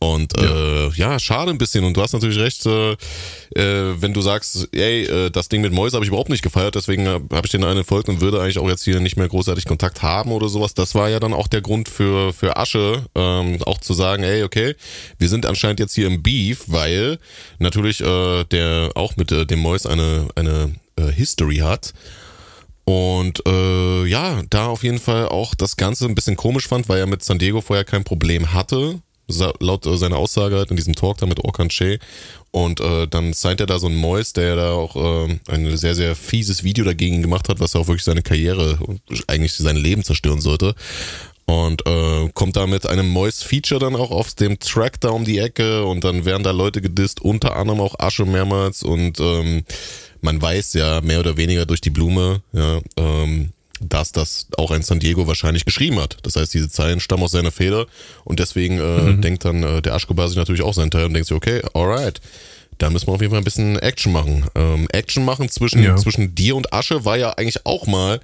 Und ja. Äh, ja, schade ein bisschen. Und du hast natürlich recht, äh, äh, wenn du sagst, ey, äh, das Ding mit Mäuse habe ich überhaupt nicht gefeiert, deswegen habe ich den einen folgt und würde eigentlich auch jetzt hier nicht mehr großartig Kontakt haben oder sowas. Das war ja dann auch der Grund für, für Asche, ähm, auch zu sagen, ey, okay, wir sind anscheinend jetzt hier im Beef, weil natürlich äh, der auch mit äh, dem Mäus eine, eine äh, History hat. Und äh, ja, da auf jeden Fall auch das Ganze ein bisschen komisch fand, weil er mit San Diego vorher kein Problem hatte laut äh, seiner Aussage halt in diesem Talk da mit Orkan Che. Und äh, dann signed er da so ein Mois, der da auch äh, ein sehr, sehr fieses Video dagegen gemacht hat, was auch wirklich seine Karriere und eigentlich sein Leben zerstören sollte. Und äh, kommt da mit einem Moist-Feature dann auch auf dem Track da um die Ecke und dann werden da Leute gedisst, unter anderem auch Asche mehrmals und ähm, man weiß ja mehr oder weniger durch die Blume, ja, ähm, dass das auch ein San Diego wahrscheinlich geschrieben hat. Das heißt, diese Zeilen stammen aus seiner Feder und deswegen äh, mhm. denkt dann äh, der Aschkobar sich natürlich auch seinen Teil und denkt sich, okay, alright, da müssen wir auf jeden Fall ein bisschen Action machen. Ähm, Action machen zwischen, ja. zwischen dir und Asche war ja eigentlich auch mal,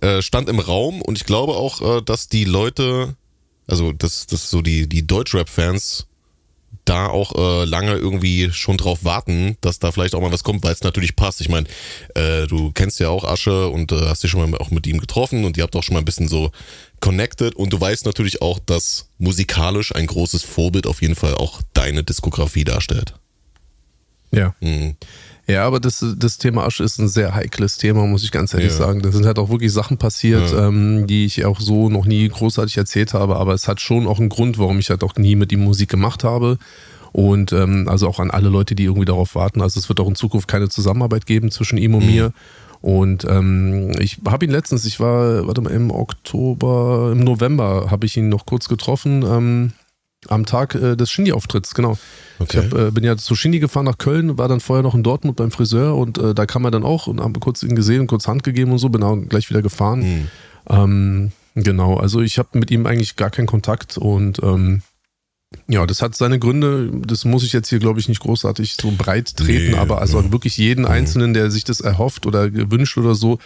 äh, stand im Raum und ich glaube auch, äh, dass die Leute, also dass, dass so die, die Deutschrap-Fans da auch äh, lange irgendwie schon drauf warten, dass da vielleicht auch mal was kommt, weil es natürlich passt. Ich meine, äh, du kennst ja auch Asche und äh, hast dich schon mal auch mit ihm getroffen und ihr habt auch schon mal ein bisschen so connected und du weißt natürlich auch, dass musikalisch ein großes Vorbild auf jeden Fall auch deine Diskografie darstellt.
Ja. Mhm. Ja, aber das, das Thema Asche ist ein sehr heikles Thema, muss ich ganz ehrlich ja. sagen. Da sind halt auch wirklich Sachen passiert, ja. ähm, die ich auch so noch nie großartig erzählt habe, aber es hat schon auch einen Grund, warum ich halt auch nie mit ihm Musik gemacht habe. Und ähm, also auch an alle Leute, die irgendwie darauf warten. Also es wird auch in Zukunft keine Zusammenarbeit geben zwischen ihm und mhm. mir. Und ähm, ich habe ihn letztens, ich war, warte mal, im Oktober, im November habe ich ihn noch kurz getroffen. Ähm, am Tag äh, des Shindy-Auftritts, genau. Okay. Ich hab, äh, bin ja zu Shindy gefahren nach Köln, war dann vorher noch in Dortmund beim Friseur und äh, da kam er dann auch und haben kurz ihn gesehen, kurz Hand gegeben und so, bin auch gleich wieder gefahren. Mhm. Ähm, genau, also ich habe mit ihm eigentlich gar keinen Kontakt und ähm, ja, das hat seine Gründe. Das muss ich jetzt hier, glaube ich, nicht großartig so breit treten, nee, aber also ja. wirklich jeden mhm. Einzelnen, der sich das erhofft oder gewünscht oder so,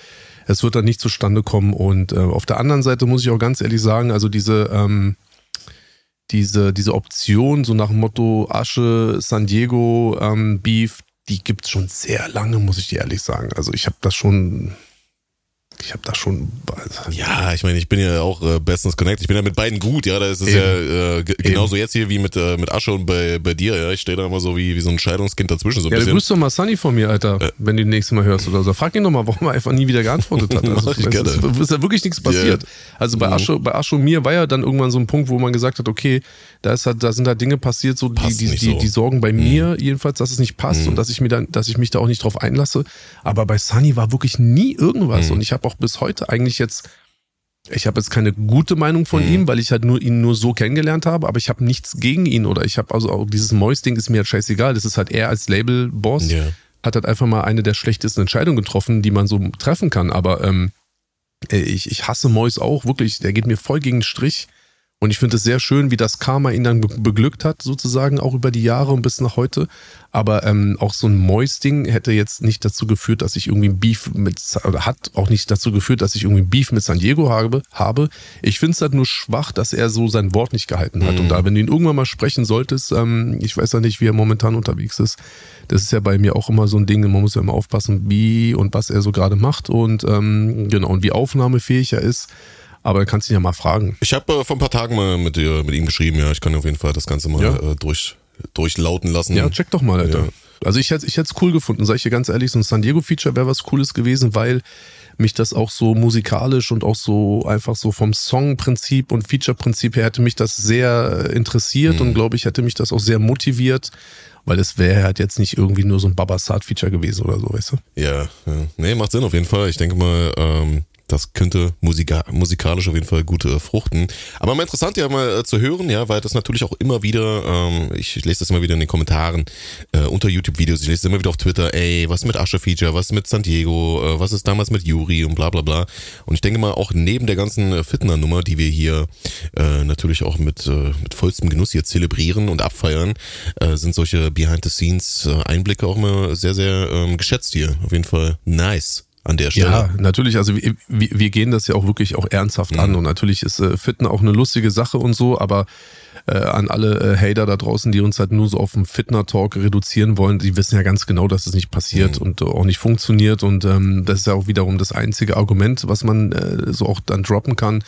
es wird dann nicht zustande kommen. Und äh, auf der anderen Seite muss ich auch ganz ehrlich sagen, also diese ähm, diese, diese Option, so nach dem Motto Asche, San Diego, ähm, Beef, die gibt es schon sehr lange, muss ich dir ehrlich sagen. Also ich habe das schon ich habe da schon.
Also ja, ich meine, ich bin ja auch äh, bestens connected. Ich bin ja mit beiden gut, ja. Da ist es ja äh, genauso jetzt hier wie mit, äh, mit Asche und bei, bei dir, ja. Ich stehe da immer so wie, wie so ein Scheidungskind dazwischen. So ein
ja, bisschen. grüß doch mal Sunny von mir, Alter, äh, wenn du das nächste Mal hörst oder so. Frag ihn doch mal, warum er einfach nie wieder geantwortet hat. Also, ich weiß, es ist ja wirklich nichts passiert. Yeah. Also bei mhm. Asche, bei Asche und mir war ja dann irgendwann so ein Punkt, wo man gesagt hat, okay, da, ist halt, da sind halt Dinge passiert, so die, die, die, so. die, sorgen bei mhm. mir jedenfalls, dass es nicht passt mhm. und dass ich mir dann, dass ich mich da auch nicht drauf einlasse. Aber bei Sunny war wirklich nie irgendwas. Mhm. Und ich habe auch bis heute eigentlich jetzt ich habe jetzt keine gute Meinung von mhm. ihm, weil ich halt nur ihn nur so kennengelernt habe, aber ich habe nichts gegen ihn oder ich habe also auch dieses Moist-Ding ist mir halt scheißegal. Das ist halt er als Label-Boss, yeah. hat halt einfach mal eine der schlechtesten Entscheidungen getroffen, die man so treffen kann. Aber ähm, ich, ich hasse Mois auch, wirklich, der geht mir voll gegen den Strich. Und ich finde es sehr schön, wie das Karma ihn dann beglückt hat, sozusagen, auch über die Jahre und bis nach heute. Aber ähm, auch so ein Moist-Ding hätte jetzt nicht dazu geführt, dass ich irgendwie ein Beef mit, oder hat auch nicht dazu geführt, dass ich irgendwie ein Beef mit San Diego habe. habe. Ich finde es halt nur schwach, dass er so sein Wort nicht gehalten hat. Mhm. Und da, wenn du ihn irgendwann mal sprechen solltest, ähm, ich weiß ja nicht, wie er momentan unterwegs ist. Das ist ja bei mir auch immer so ein Ding, man muss ja immer aufpassen, wie und was er so gerade macht und ähm, genau, und wie aufnahmefähig er ist. Aber du kannst ihn ja mal fragen.
Ich habe äh, vor ein paar Tagen mal mit, äh, mit ihm geschrieben, ja. Ich kann auf jeden Fall das Ganze mal ja. äh, durch, durchlauten lassen.
Ja, check doch mal, Alter. Ja. Also ich hätte ich es cool gefunden, sag ich dir ganz ehrlich, so ein San Diego-Feature wäre was Cooles gewesen, weil mich das auch so musikalisch und auch so einfach so vom Songprinzip und Feature-Prinzip her hätte mich das sehr interessiert mhm. und glaube ich hätte mich das auch sehr motiviert, weil es wäre halt jetzt nicht irgendwie nur so ein Babasat-Feature gewesen oder so, weißt du?
Ja, ja, nee, macht Sinn auf jeden Fall. Ich denke mal, ähm, das könnte musika musikalisch auf jeden Fall gut äh, fruchten. Aber mal interessant ja mal äh, zu hören, ja, weil das natürlich auch immer wieder, ähm, ich, lese das immer wieder in den Kommentaren äh, unter YouTube-Videos, ich lese das immer wieder auf Twitter, ey, was mit Asche-Feature, was mit San Diego, äh, was ist damals mit Yuri und bla bla bla. Und ich denke mal, auch neben der ganzen äh, Fitner-Nummer, die wir hier äh, natürlich auch mit, äh, mit vollstem Genuss hier zelebrieren und abfeiern, sind solche Behind-the-Scenes-Einblicke auch immer sehr, sehr ähm, geschätzt hier. Auf jeden Fall nice an der Stelle. Ja,
natürlich. Also wir, wir gehen das ja auch wirklich auch ernsthaft mhm. an und natürlich ist äh, Fitten auch eine lustige Sache und so, aber äh, an alle äh, Hater da draußen, die uns halt nur so auf dem Fitner-Talk reduzieren wollen, die wissen ja ganz genau, dass es das nicht passiert mhm. und auch nicht funktioniert und ähm, das ist ja auch wiederum das einzige Argument, was man äh, so auch dann droppen kann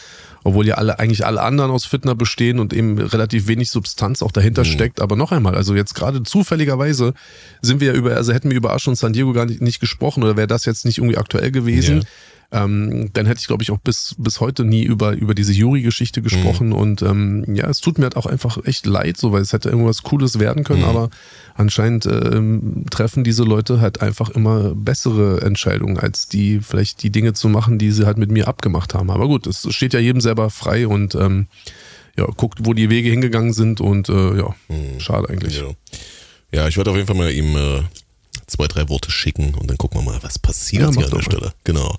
obwohl ja alle, eigentlich alle anderen aus Fitner bestehen und eben relativ wenig Substanz auch dahinter mhm. steckt. Aber noch einmal, also jetzt gerade zufälligerweise sind wir ja über, also hätten wir über Asch und San Diego gar nicht, nicht gesprochen oder wäre das jetzt nicht irgendwie aktuell gewesen. Ja ähm, dann hätte ich, glaube ich, auch bis, bis heute nie über, über diese Juri-Geschichte gesprochen. Mhm. Und ähm, ja, es tut mir halt auch einfach echt leid, so, weil es hätte irgendwas Cooles werden können, mhm. aber anscheinend ähm, treffen diese Leute halt einfach immer bessere Entscheidungen, als die vielleicht die Dinge zu machen, die sie halt mit mir abgemacht haben. Aber gut, es steht ja jedem selber frei und ähm, ja, guckt, wo die Wege hingegangen sind und äh, ja, mhm. schade eigentlich.
Ja. ja, ich werde auf jeden Fall mal ihm äh, zwei, drei Worte schicken und dann gucken wir mal, was passiert ja, hier an der Stelle. Genau.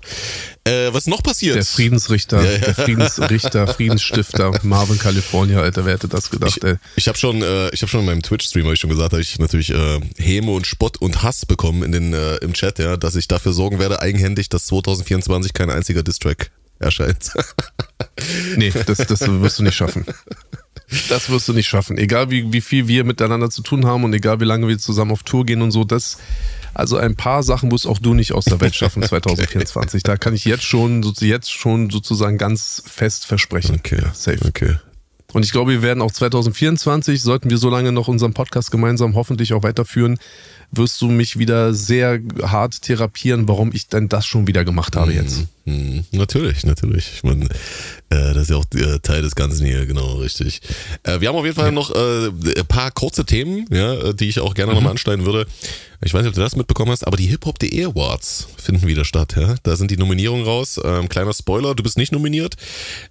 Äh, was noch passiert?
Der Friedensrichter, ja, ja. der Friedensrichter, Friedensstifter, Marvin California, Alter, wer hätte das gedacht,
ich, ey? Ich habe schon, äh, ich habe schon in meinem Twitch-Stream, habe ich schon gesagt, habe ich natürlich äh, Häme und Spott und Hass bekommen in den, äh, im Chat, ja, dass ich dafür sorgen werde, eigenhändig, dass 2024 kein einziger Distrack erscheint.
nee, das, das wirst du nicht schaffen. Das wirst du nicht schaffen. Egal wie, wie viel wir miteinander zu tun haben und egal wie lange wir zusammen auf Tour gehen und so, das, also ein paar Sachen wirst auch du nicht aus der Welt schaffen 2024. okay. Da kann ich jetzt schon, jetzt schon sozusagen ganz fest versprechen.
Okay, ja, safe. Okay.
Und ich glaube, wir werden auch 2024, sollten wir so lange noch unseren Podcast gemeinsam hoffentlich auch weiterführen, wirst du mich wieder sehr hart therapieren, warum ich denn das schon wieder gemacht habe jetzt.
Mm, mm, natürlich, natürlich. Ich meine, das ist ja auch äh, Teil des Ganzen hier, genau, richtig. Äh, wir haben auf jeden Fall noch äh, ein paar kurze Themen, ja, die ich auch gerne mhm. nochmal anschneiden würde. Ich weiß nicht, ob du das mitbekommen hast, aber die hiphop.de Awards finden wieder statt. Ja? Da sind die Nominierungen raus. Ähm, kleiner Spoiler, du bist nicht nominiert.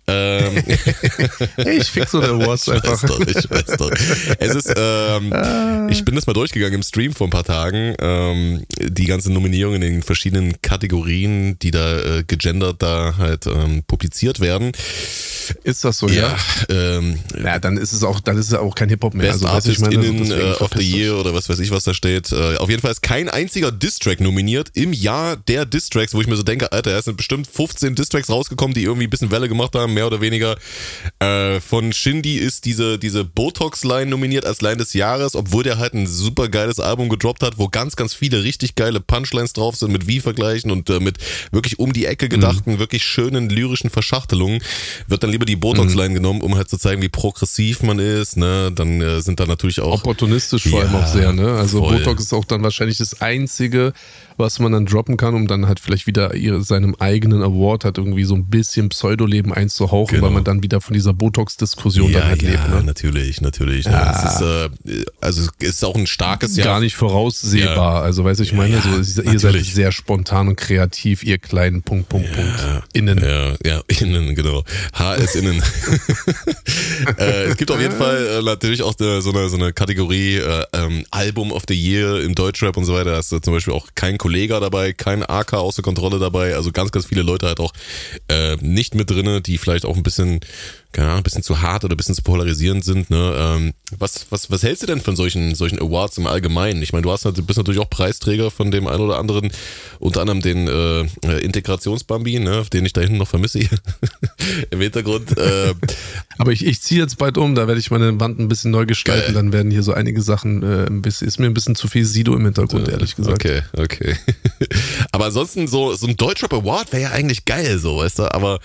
Ähm,
hey, ich fix so Awards einfach.
Weiß doch, ich weiß doch. Es ist, ähm, ah. ich bin das mal durchgegangen im Stream vor ein paar Tagen. Ähm, die ganzen Nominierungen in den verschiedenen Kategorien, die da äh, gegendert da halt ähm, publiziert werden.
Ist das so, ja?
Ja, ähm,
ja dann ist es auch, dann ist es auch kein Hip-Hop mehr.
Best also, Artist ich meine, innen, uh, of the Year oder was weiß ich, was da steht. Uh, auf jeden Fall ist kein einziger Distrack nominiert im Jahr der Distracks, wo ich mir so denke, Alter, es sind bestimmt 15 Distracks rausgekommen, die irgendwie ein bisschen Welle gemacht haben, mehr oder weniger. Uh, von Shindy ist diese, diese Botox-Line nominiert als Line des Jahres, obwohl der halt ein super geiles Album gedroppt hat, wo ganz, ganz viele richtig geile Punchlines drauf sind mit Wie-Vergleichen und äh, mit wirklich um die Ecke gedachten, mhm. wirklich schönen lyrischen Verschachtelungen. Wird dann lieber die Botox-Line mhm. genommen, um halt zu zeigen, wie progressiv man ist. Ne? Dann äh, sind da natürlich auch.
Opportunistisch vor allem auch sehr, ne? Also voll. Botox ist auch dann wahrscheinlich das einzige, was man dann droppen kann, um dann halt vielleicht wieder ihre, seinem eigenen Award halt irgendwie so ein bisschen Pseudoleben einzuhauchen, genau. weil man dann wieder von dieser Botox-Diskussion ja, dann halt ja, lebt. Ne?
natürlich, natürlich. Ne? Ja. Es ist, äh, also es ist auch ein starkes
Jahr. Gar nicht voraussehbar. Ja. Also weißt du, ich meine, so, ihr seid sehr spontan und kreativ, ihr kleinen Punkt, Punkt, Punkt.
Innen. Ja, ja, innen, genau. HS innen. äh, es gibt auf jeden Fall äh, natürlich auch de, so, eine, so eine Kategorie äh, ähm, Album of the Year im Deutschrap und so weiter. Da ist zum Beispiel auch kein Kollege dabei, kein AK außer Kontrolle dabei. Also ganz, ganz viele Leute halt auch äh, nicht mit drinne, die vielleicht auch ein bisschen keine Ahnung, ein bisschen zu hart oder ein bisschen zu polarisierend sind. Ne? Ähm, was, was, was hältst du denn von solchen, solchen Awards im Allgemeinen? Ich meine, du hast, du bist natürlich auch Preisträger von dem einen oder anderen, unter anderem den äh, Integrationsbambi, ne? den ich da hinten noch vermisse im Hintergrund. Äh.
Aber ich, ich ziehe jetzt bald um, da werde ich meine Wand ein bisschen neu gestalten, geil. dann werden hier so einige Sachen, äh, ein bisschen, ist mir ein bisschen zu viel Sido im Hintergrund, ehrlich gesagt.
Okay, okay. Aber ansonsten so, so ein Deutschrap Award wäre ja eigentlich geil, so, weißt du, aber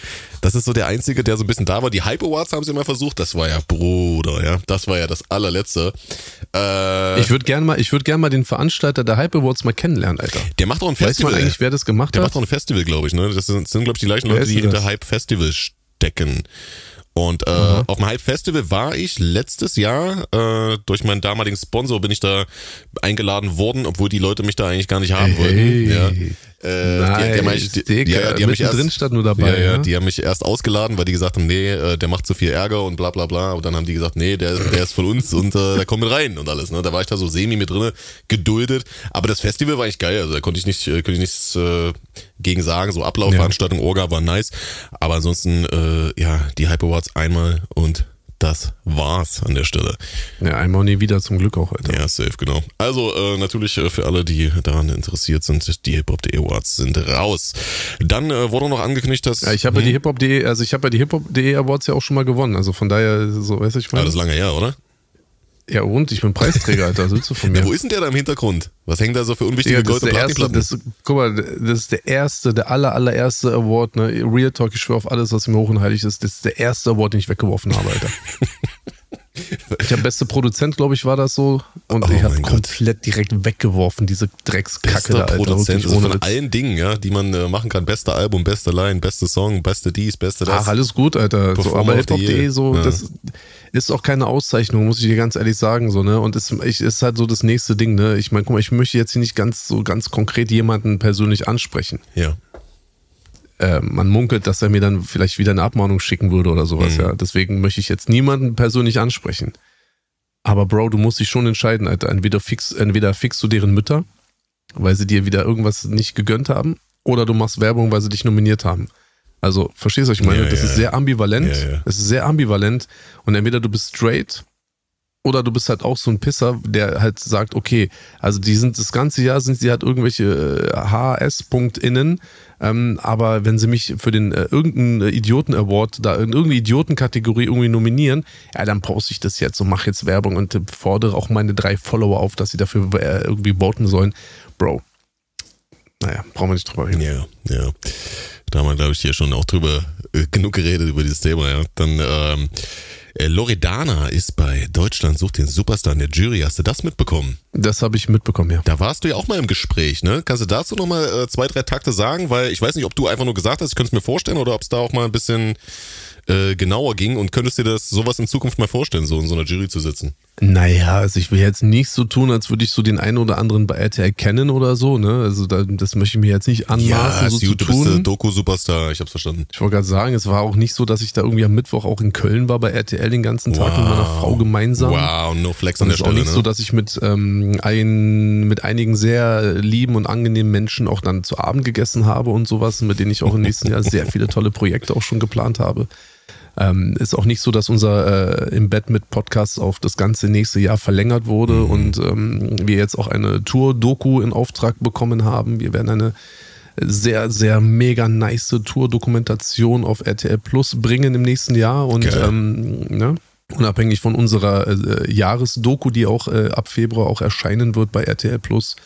das ist so der einzige, der so ein bisschen da war. Die Hype Awards haben sie mal versucht. Das war ja Bruder, ja. Das war ja das allerletzte.
Äh, ich würde gerne mal, ich würde gerne mal den Veranstalter der Hype Awards mal kennenlernen, Alter.
Der macht auch ein Festival.
Weiß man eigentlich, wer das gemacht
der
hat?
Der macht auch ein Festival, glaube ich. Ne? Das sind, sind glaube ich, die gleichen Leute, die hinter Hype Festival stecken. Und äh, mhm. auf dem Hype Festival war ich letztes Jahr. Äh, durch meinen damaligen Sponsor bin ich da eingeladen worden, obwohl die Leute mich da eigentlich gar nicht haben hey. wollten. Ja.
Äh, nice, die, die, haben die, die, ja, die haben mich erst, drin stand nur dabei.
Ja, ja, die haben mich erst ausgeladen, weil die gesagt haben, nee, äh, der macht zu viel Ärger und bla bla bla. Und dann haben die gesagt, nee, der, der ist von uns und äh, der kommt mit rein und alles. Ne? Da war ich da so semi mit drinne, geduldet. Aber das Festival war eigentlich geil. Also da konnte ich nicht, äh, konnte ich nichts äh, gegen sagen. So Ablaufveranstaltung, ja. Orga war nice. Aber ansonsten, äh, ja, die Hype Awards einmal und das war's an der Stelle.
Ja, einmal nie wieder zum Glück auch heute.
Ja, safe, genau. Also äh, natürlich äh, für alle, die daran interessiert sind, die Hip-Hop.de Awards sind raus. Dann äh, wurde noch angekündigt, dass...
Ja, ich habe ja die hm? Hip-Hop.de, also ich habe ja die Hip-Hop.de Awards ja auch schon mal gewonnen. Also von daher, so weiß ich
mal. Ja, das ist lange her, oder?
Ja und? Ich bin Preisträger, Alter. Willst du von mir?
Ja, wo ist denn der da im Hintergrund? Was hängt da so für unwichtige
Gold- und Platinplatten? Guck mal, das ist der erste, der aller, allererste Award, ne? Real Talk, ich schwöre auf alles, was mir hoch und heilig ist. Das ist der erste Award, den ich weggeworfen habe, Alter. Ich habe beste Produzent, glaube ich, war das so. Und oh ich habe komplett Gott. direkt weggeworfen, diese Dreckskacke
Bester da. Produzent, also von allen Dingen, ja, die man äh, machen kann. Beste Album, beste Line, beste Song, beste dies, beste das.
Ach, alles gut, Alter. So, aber hiphop.de, so, ja. das ist auch keine Auszeichnung, muss ich dir ganz ehrlich sagen, so, ne? Und es ist, ist halt so das nächste Ding, ne? Ich meine, guck mal, ich möchte jetzt hier nicht ganz so ganz konkret jemanden persönlich ansprechen.
Ja
äh, man munkelt, dass er mir dann vielleicht wieder eine Abmahnung schicken würde oder sowas, mhm. ja. Deswegen möchte ich jetzt niemanden persönlich ansprechen. Aber Bro, du musst dich schon entscheiden, Alter. Entweder fix, entweder fixst du deren Mütter weil sie dir wieder irgendwas nicht gegönnt haben, oder du machst Werbung, weil sie dich nominiert haben. Also, verstehst du, was ich meine? Ja, das ja, ist sehr ambivalent. Ja, das ist sehr ambivalent. Und entweder du bist straight oder du bist halt auch so ein Pisser, der halt sagt, okay, also die sind das ganze Jahr sind sie halt irgendwelche HS-PunktInnen, äh, ähm, aber wenn sie mich für den äh, irgendeinen Idioten-Award da in irgendeine Idiotenkategorie irgendwie nominieren, ja, dann poste ich das jetzt und mache jetzt Werbung und fordere auch meine drei Follower auf, dass sie dafür äh, irgendwie voten sollen. Bro, naja, brauchen wir nicht drüber reden.
Ja, ja. Da haben wir, glaube ich, hier schon auch drüber äh, genug geredet über dieses Thema, ja. Dann, ähm, äh, Loredana ist bei Deutschland sucht den Superstar in der Jury. Hast du das mitbekommen?
Das habe ich mitbekommen, ja.
Da warst du ja auch mal im Gespräch, ne? Kannst du dazu nochmal äh, zwei, drei Takte sagen? Weil ich weiß nicht, ob du einfach nur gesagt hast, ich könnte es mir vorstellen, oder ob es da auch mal ein bisschen äh, genauer ging und könntest dir das sowas in Zukunft mal vorstellen, so in so einer Jury zu sitzen?
Naja, also ich will jetzt nicht so tun, als würde ich so den einen oder anderen bei RTL kennen oder so, ne? Also da, das möchte ich mir jetzt nicht anmaßen, ja, so zu
du
tun.
Bist Doku-Superstar, ich hab's verstanden.
Ich wollte gerade sagen, es war auch nicht so, dass ich da irgendwie am Mittwoch auch in Köln war bei RTL den ganzen Tag wow. mit meiner Frau gemeinsam.
Wow, no flex an der Stelle.
Es ist auch nicht
ne?
so, dass ich mit, ähm, ein, mit einigen sehr lieben und angenehmen Menschen auch dann zu Abend gegessen habe und sowas, mit denen ich auch im nächsten Jahr sehr viele tolle Projekte auch schon geplant habe. Ähm, ist auch nicht so, dass unser äh, im Bett mit Podcast auf das ganze nächste Jahr verlängert wurde mhm. und ähm, wir jetzt auch eine Tour-Doku in Auftrag bekommen haben. Wir werden eine sehr, sehr mega nice Tour-Dokumentation auf RTL Plus bringen im nächsten Jahr und ähm, ne? unabhängig von unserer äh, Jahresdoku, die auch äh, ab Februar auch erscheinen wird bei RTL Plus,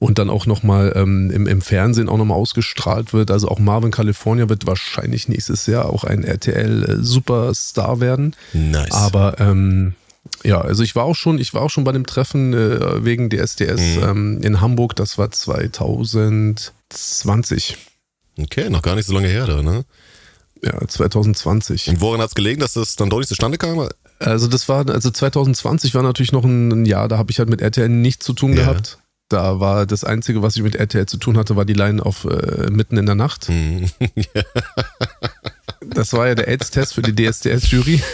und dann auch nochmal ähm, im, im Fernsehen auch nochmal ausgestrahlt wird. Also auch Marvin California wird wahrscheinlich nächstes Jahr auch ein RTL-Superstar werden.
Nice.
Aber ähm, ja, also ich war auch schon, ich war auch schon bei dem Treffen äh, wegen DSDS mhm. ähm, in Hamburg, das war 2020.
Okay, noch gar nicht so lange her da, ne?
Ja, 2020.
Und woran hat es gelegen, dass das dann doch nicht zustande kam?
Also das war, also 2020 war natürlich noch ein, Jahr, da habe ich halt mit RTL nichts zu tun ja. gehabt. Da war das Einzige, was ich mit RTL zu tun hatte, war die Line auf äh, mitten in der Nacht. Mhm. das war ja der AIDS-Test für die DSDS-Jury.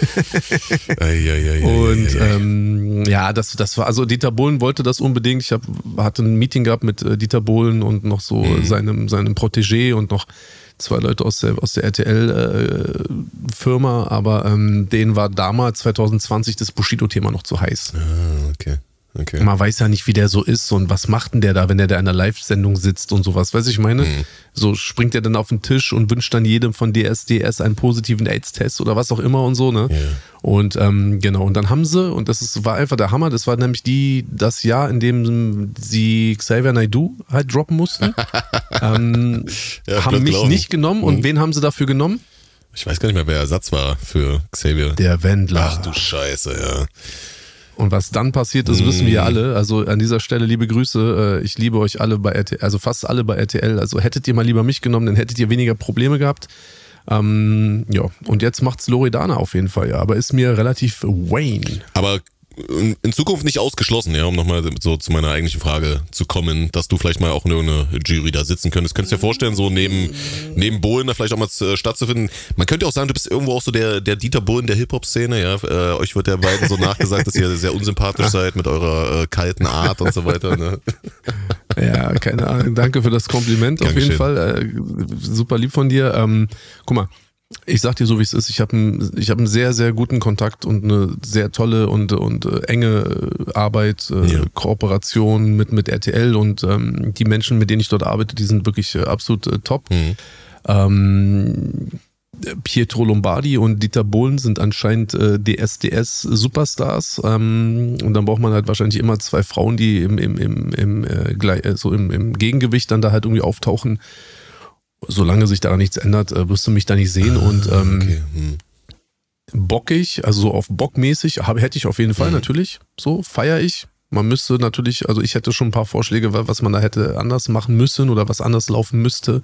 und ähm, ja, das, das war, also Dieter Bohlen wollte das unbedingt. Ich hab, hatte ein Meeting gehabt mit äh, Dieter Bohlen und noch so mhm. seinem, seinem Protégé und noch zwei Leute aus der, aus der RTL-Firma, äh, aber ähm, denen war damals 2020 das Bushido-Thema noch zu heiß.
Ah, okay. Okay.
Man weiß ja nicht, wie der so ist und was macht denn der da, wenn der da in einer Live-Sendung sitzt und sowas. Weiß ich meine? Mhm. So springt er dann auf den Tisch und wünscht dann jedem von DSDS einen positiven AIDS-Test oder was auch immer und so, ne?
Yeah.
Und ähm, genau, und dann haben sie, und das ist, war einfach der Hammer, das war nämlich die, das Jahr, in dem sie Xavier Naidoo halt droppen mussten. ähm, ja, haben mich glauben. nicht genommen. Und mhm. wen haben sie dafür genommen?
Ich weiß gar nicht mehr, wer Ersatz war für Xavier.
Der Wendler.
Ach du Scheiße, ja.
Und was dann passiert ist, wissen wir mm. alle. Also an dieser Stelle liebe Grüße. Äh, ich liebe euch alle bei RTL, also fast alle bei RTL. Also hättet ihr mal lieber mich genommen, dann hättet ihr weniger Probleme gehabt. Ähm, ja, und jetzt macht's Loredana auf jeden Fall, ja. Aber ist mir relativ Wayne.
Aber in Zukunft nicht ausgeschlossen, ja, um nochmal so zu meiner eigentlichen Frage zu kommen, dass du vielleicht mal auch in irgendeiner Jury da sitzen könntest. Könntest du dir vorstellen, so neben, neben Bohlen da vielleicht auch mal äh, stattzufinden? Man könnte auch sagen, du bist irgendwo auch so der, der Dieter Bohlen der Hip-Hop-Szene, ja. Äh, euch wird der beiden so nachgesagt, dass ihr sehr unsympathisch seid mit eurer äh, kalten Art und so weiter, ne?
Ja, keine Ahnung. Danke für das Kompliment auf jeden Fall. Äh, super lieb von dir. Ähm, guck mal, ich sag dir so, wie es ist. Ich habe einen, ich einen sehr, sehr guten Kontakt und eine sehr tolle und, und äh, enge äh, Arbeit, äh, ja. Kooperation mit, mit RTL und ähm, die Menschen, mit denen ich dort arbeite, die sind wirklich absolut äh, top. Mhm. Ähm, Pietro Lombardi und Dieter Bohlen sind anscheinend äh, DSDS-Superstars. Ähm, und dann braucht man halt wahrscheinlich immer zwei Frauen, die im, im, im, im, äh, so im, im Gegengewicht dann da halt irgendwie auftauchen solange sich daran nichts ändert, äh, wirst du mich da nicht sehen. Ah, und ähm, okay. hm. bockig, also so auf bockmäßig, hab, hätte ich auf jeden Fall mhm. natürlich. So feiere ich. Man müsste natürlich, also ich hätte schon ein paar Vorschläge, was man da hätte anders machen müssen oder was anders laufen müsste.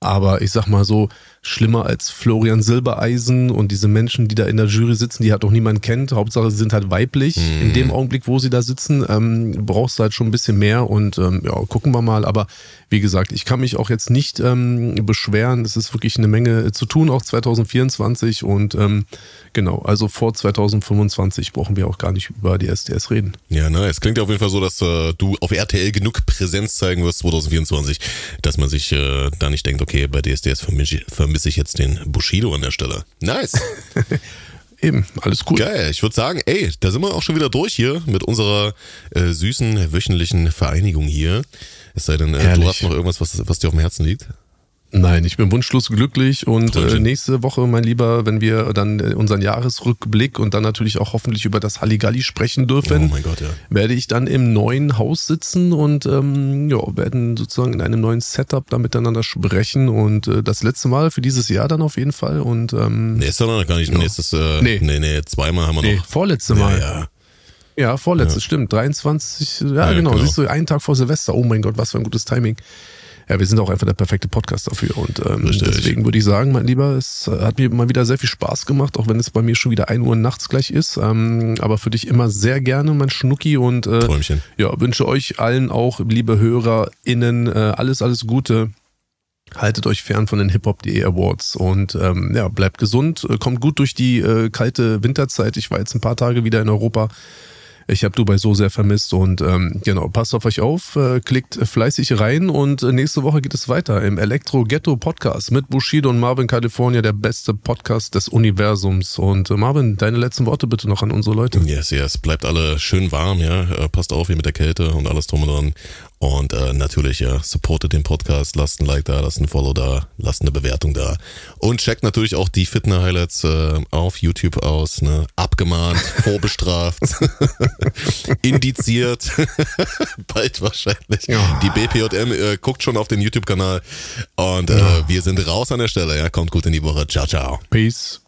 Aber ich sag mal so, schlimmer als Florian Silbereisen und diese Menschen, die da in der Jury sitzen, die halt auch niemand kennt. Hauptsache, sie sind halt weiblich. Mhm. In dem Augenblick, wo sie da sitzen, ähm, brauchst du halt schon ein bisschen mehr und ähm, ja, gucken wir mal. Aber wie gesagt, ich kann mich auch jetzt nicht ähm, beschweren. Es ist wirklich eine Menge zu tun, auch 2024 und ähm, genau, also vor 2025 brauchen wir auch gar nicht über die SDS reden.
Ja, nice. Es klingt ja auf jeden Fall so, dass äh, du auf RTL genug Präsenz zeigen wirst 2024, dass man sich äh, da nicht denkt, okay, bei DSDS vermisse vermiss ich jetzt den Bushido an der Stelle. Nice.
Eben, alles cool.
Geil, ich würde sagen, ey, da sind wir auch schon wieder durch hier mit unserer äh, süßen wöchentlichen Vereinigung hier. Es sei denn, äh, du hast noch irgendwas, was, was dir auf dem Herzen liegt?
Nein, ich bin wunschlos glücklich und äh, nächste Woche, mein Lieber, wenn wir dann äh, unseren Jahresrückblick und dann natürlich auch hoffentlich über das Halligalli sprechen dürfen,
oh Gott, ja.
werde ich dann im neuen Haus sitzen und ähm, ja, werden sozusagen in einem neuen Setup da miteinander sprechen und äh, das letzte Mal für dieses Jahr dann auf jeden Fall und ähm,
doch noch gar nicht ja. nächstes, äh, nee. nee, nee, zweimal haben wir nee, noch.
vorletzte Mal. Ja, ja. Ja, vorletztes, ja. stimmt. 23, ja, ja genau. genau. Siehst du, einen Tag vor Silvester. Oh mein Gott, was für ein gutes Timing ja, wir sind auch einfach der perfekte Podcast dafür. Und ähm, deswegen würde ich sagen, mein Lieber, es hat mir mal wieder sehr viel Spaß gemacht, auch wenn es bei mir schon wieder 1 Uhr nachts gleich ist. Ähm, aber für dich immer sehr gerne, mein Schnucki. Und äh,
Träumchen.
ja, wünsche euch allen auch, liebe HörerInnen, äh, alles, alles Gute. Haltet euch fern von den Hip-Hop.de Awards und ähm, ja, bleibt gesund, kommt gut durch die äh, kalte Winterzeit. Ich war jetzt ein paar Tage wieder in Europa. Ich habe Dubai so sehr vermisst und ähm, genau, passt auf euch auf, äh, klickt fleißig rein und nächste Woche geht es weiter im Elektro Ghetto Podcast mit Bushido und Marvin California, der beste Podcast des Universums. Und äh, Marvin, deine letzten Worte bitte noch an unsere Leute.
Yes, yes, bleibt alle schön warm, ja, äh, passt auf hier mit der Kälte und alles drum und dran. Und äh, natürlich, ja, supportet den Podcast, lasst ein Like da, lasst ein Follow da, lasst eine Bewertung da. Und checkt natürlich auch die Fitner-Highlights äh, auf YouTube aus. Ne? Abgemahnt, vorbestraft, indiziert, bald wahrscheinlich. Ja. Die BPJM äh, guckt schon auf den YouTube-Kanal. Und äh, ja. wir sind raus an der Stelle. Ja, kommt gut in die Woche. Ciao, ciao.
Peace.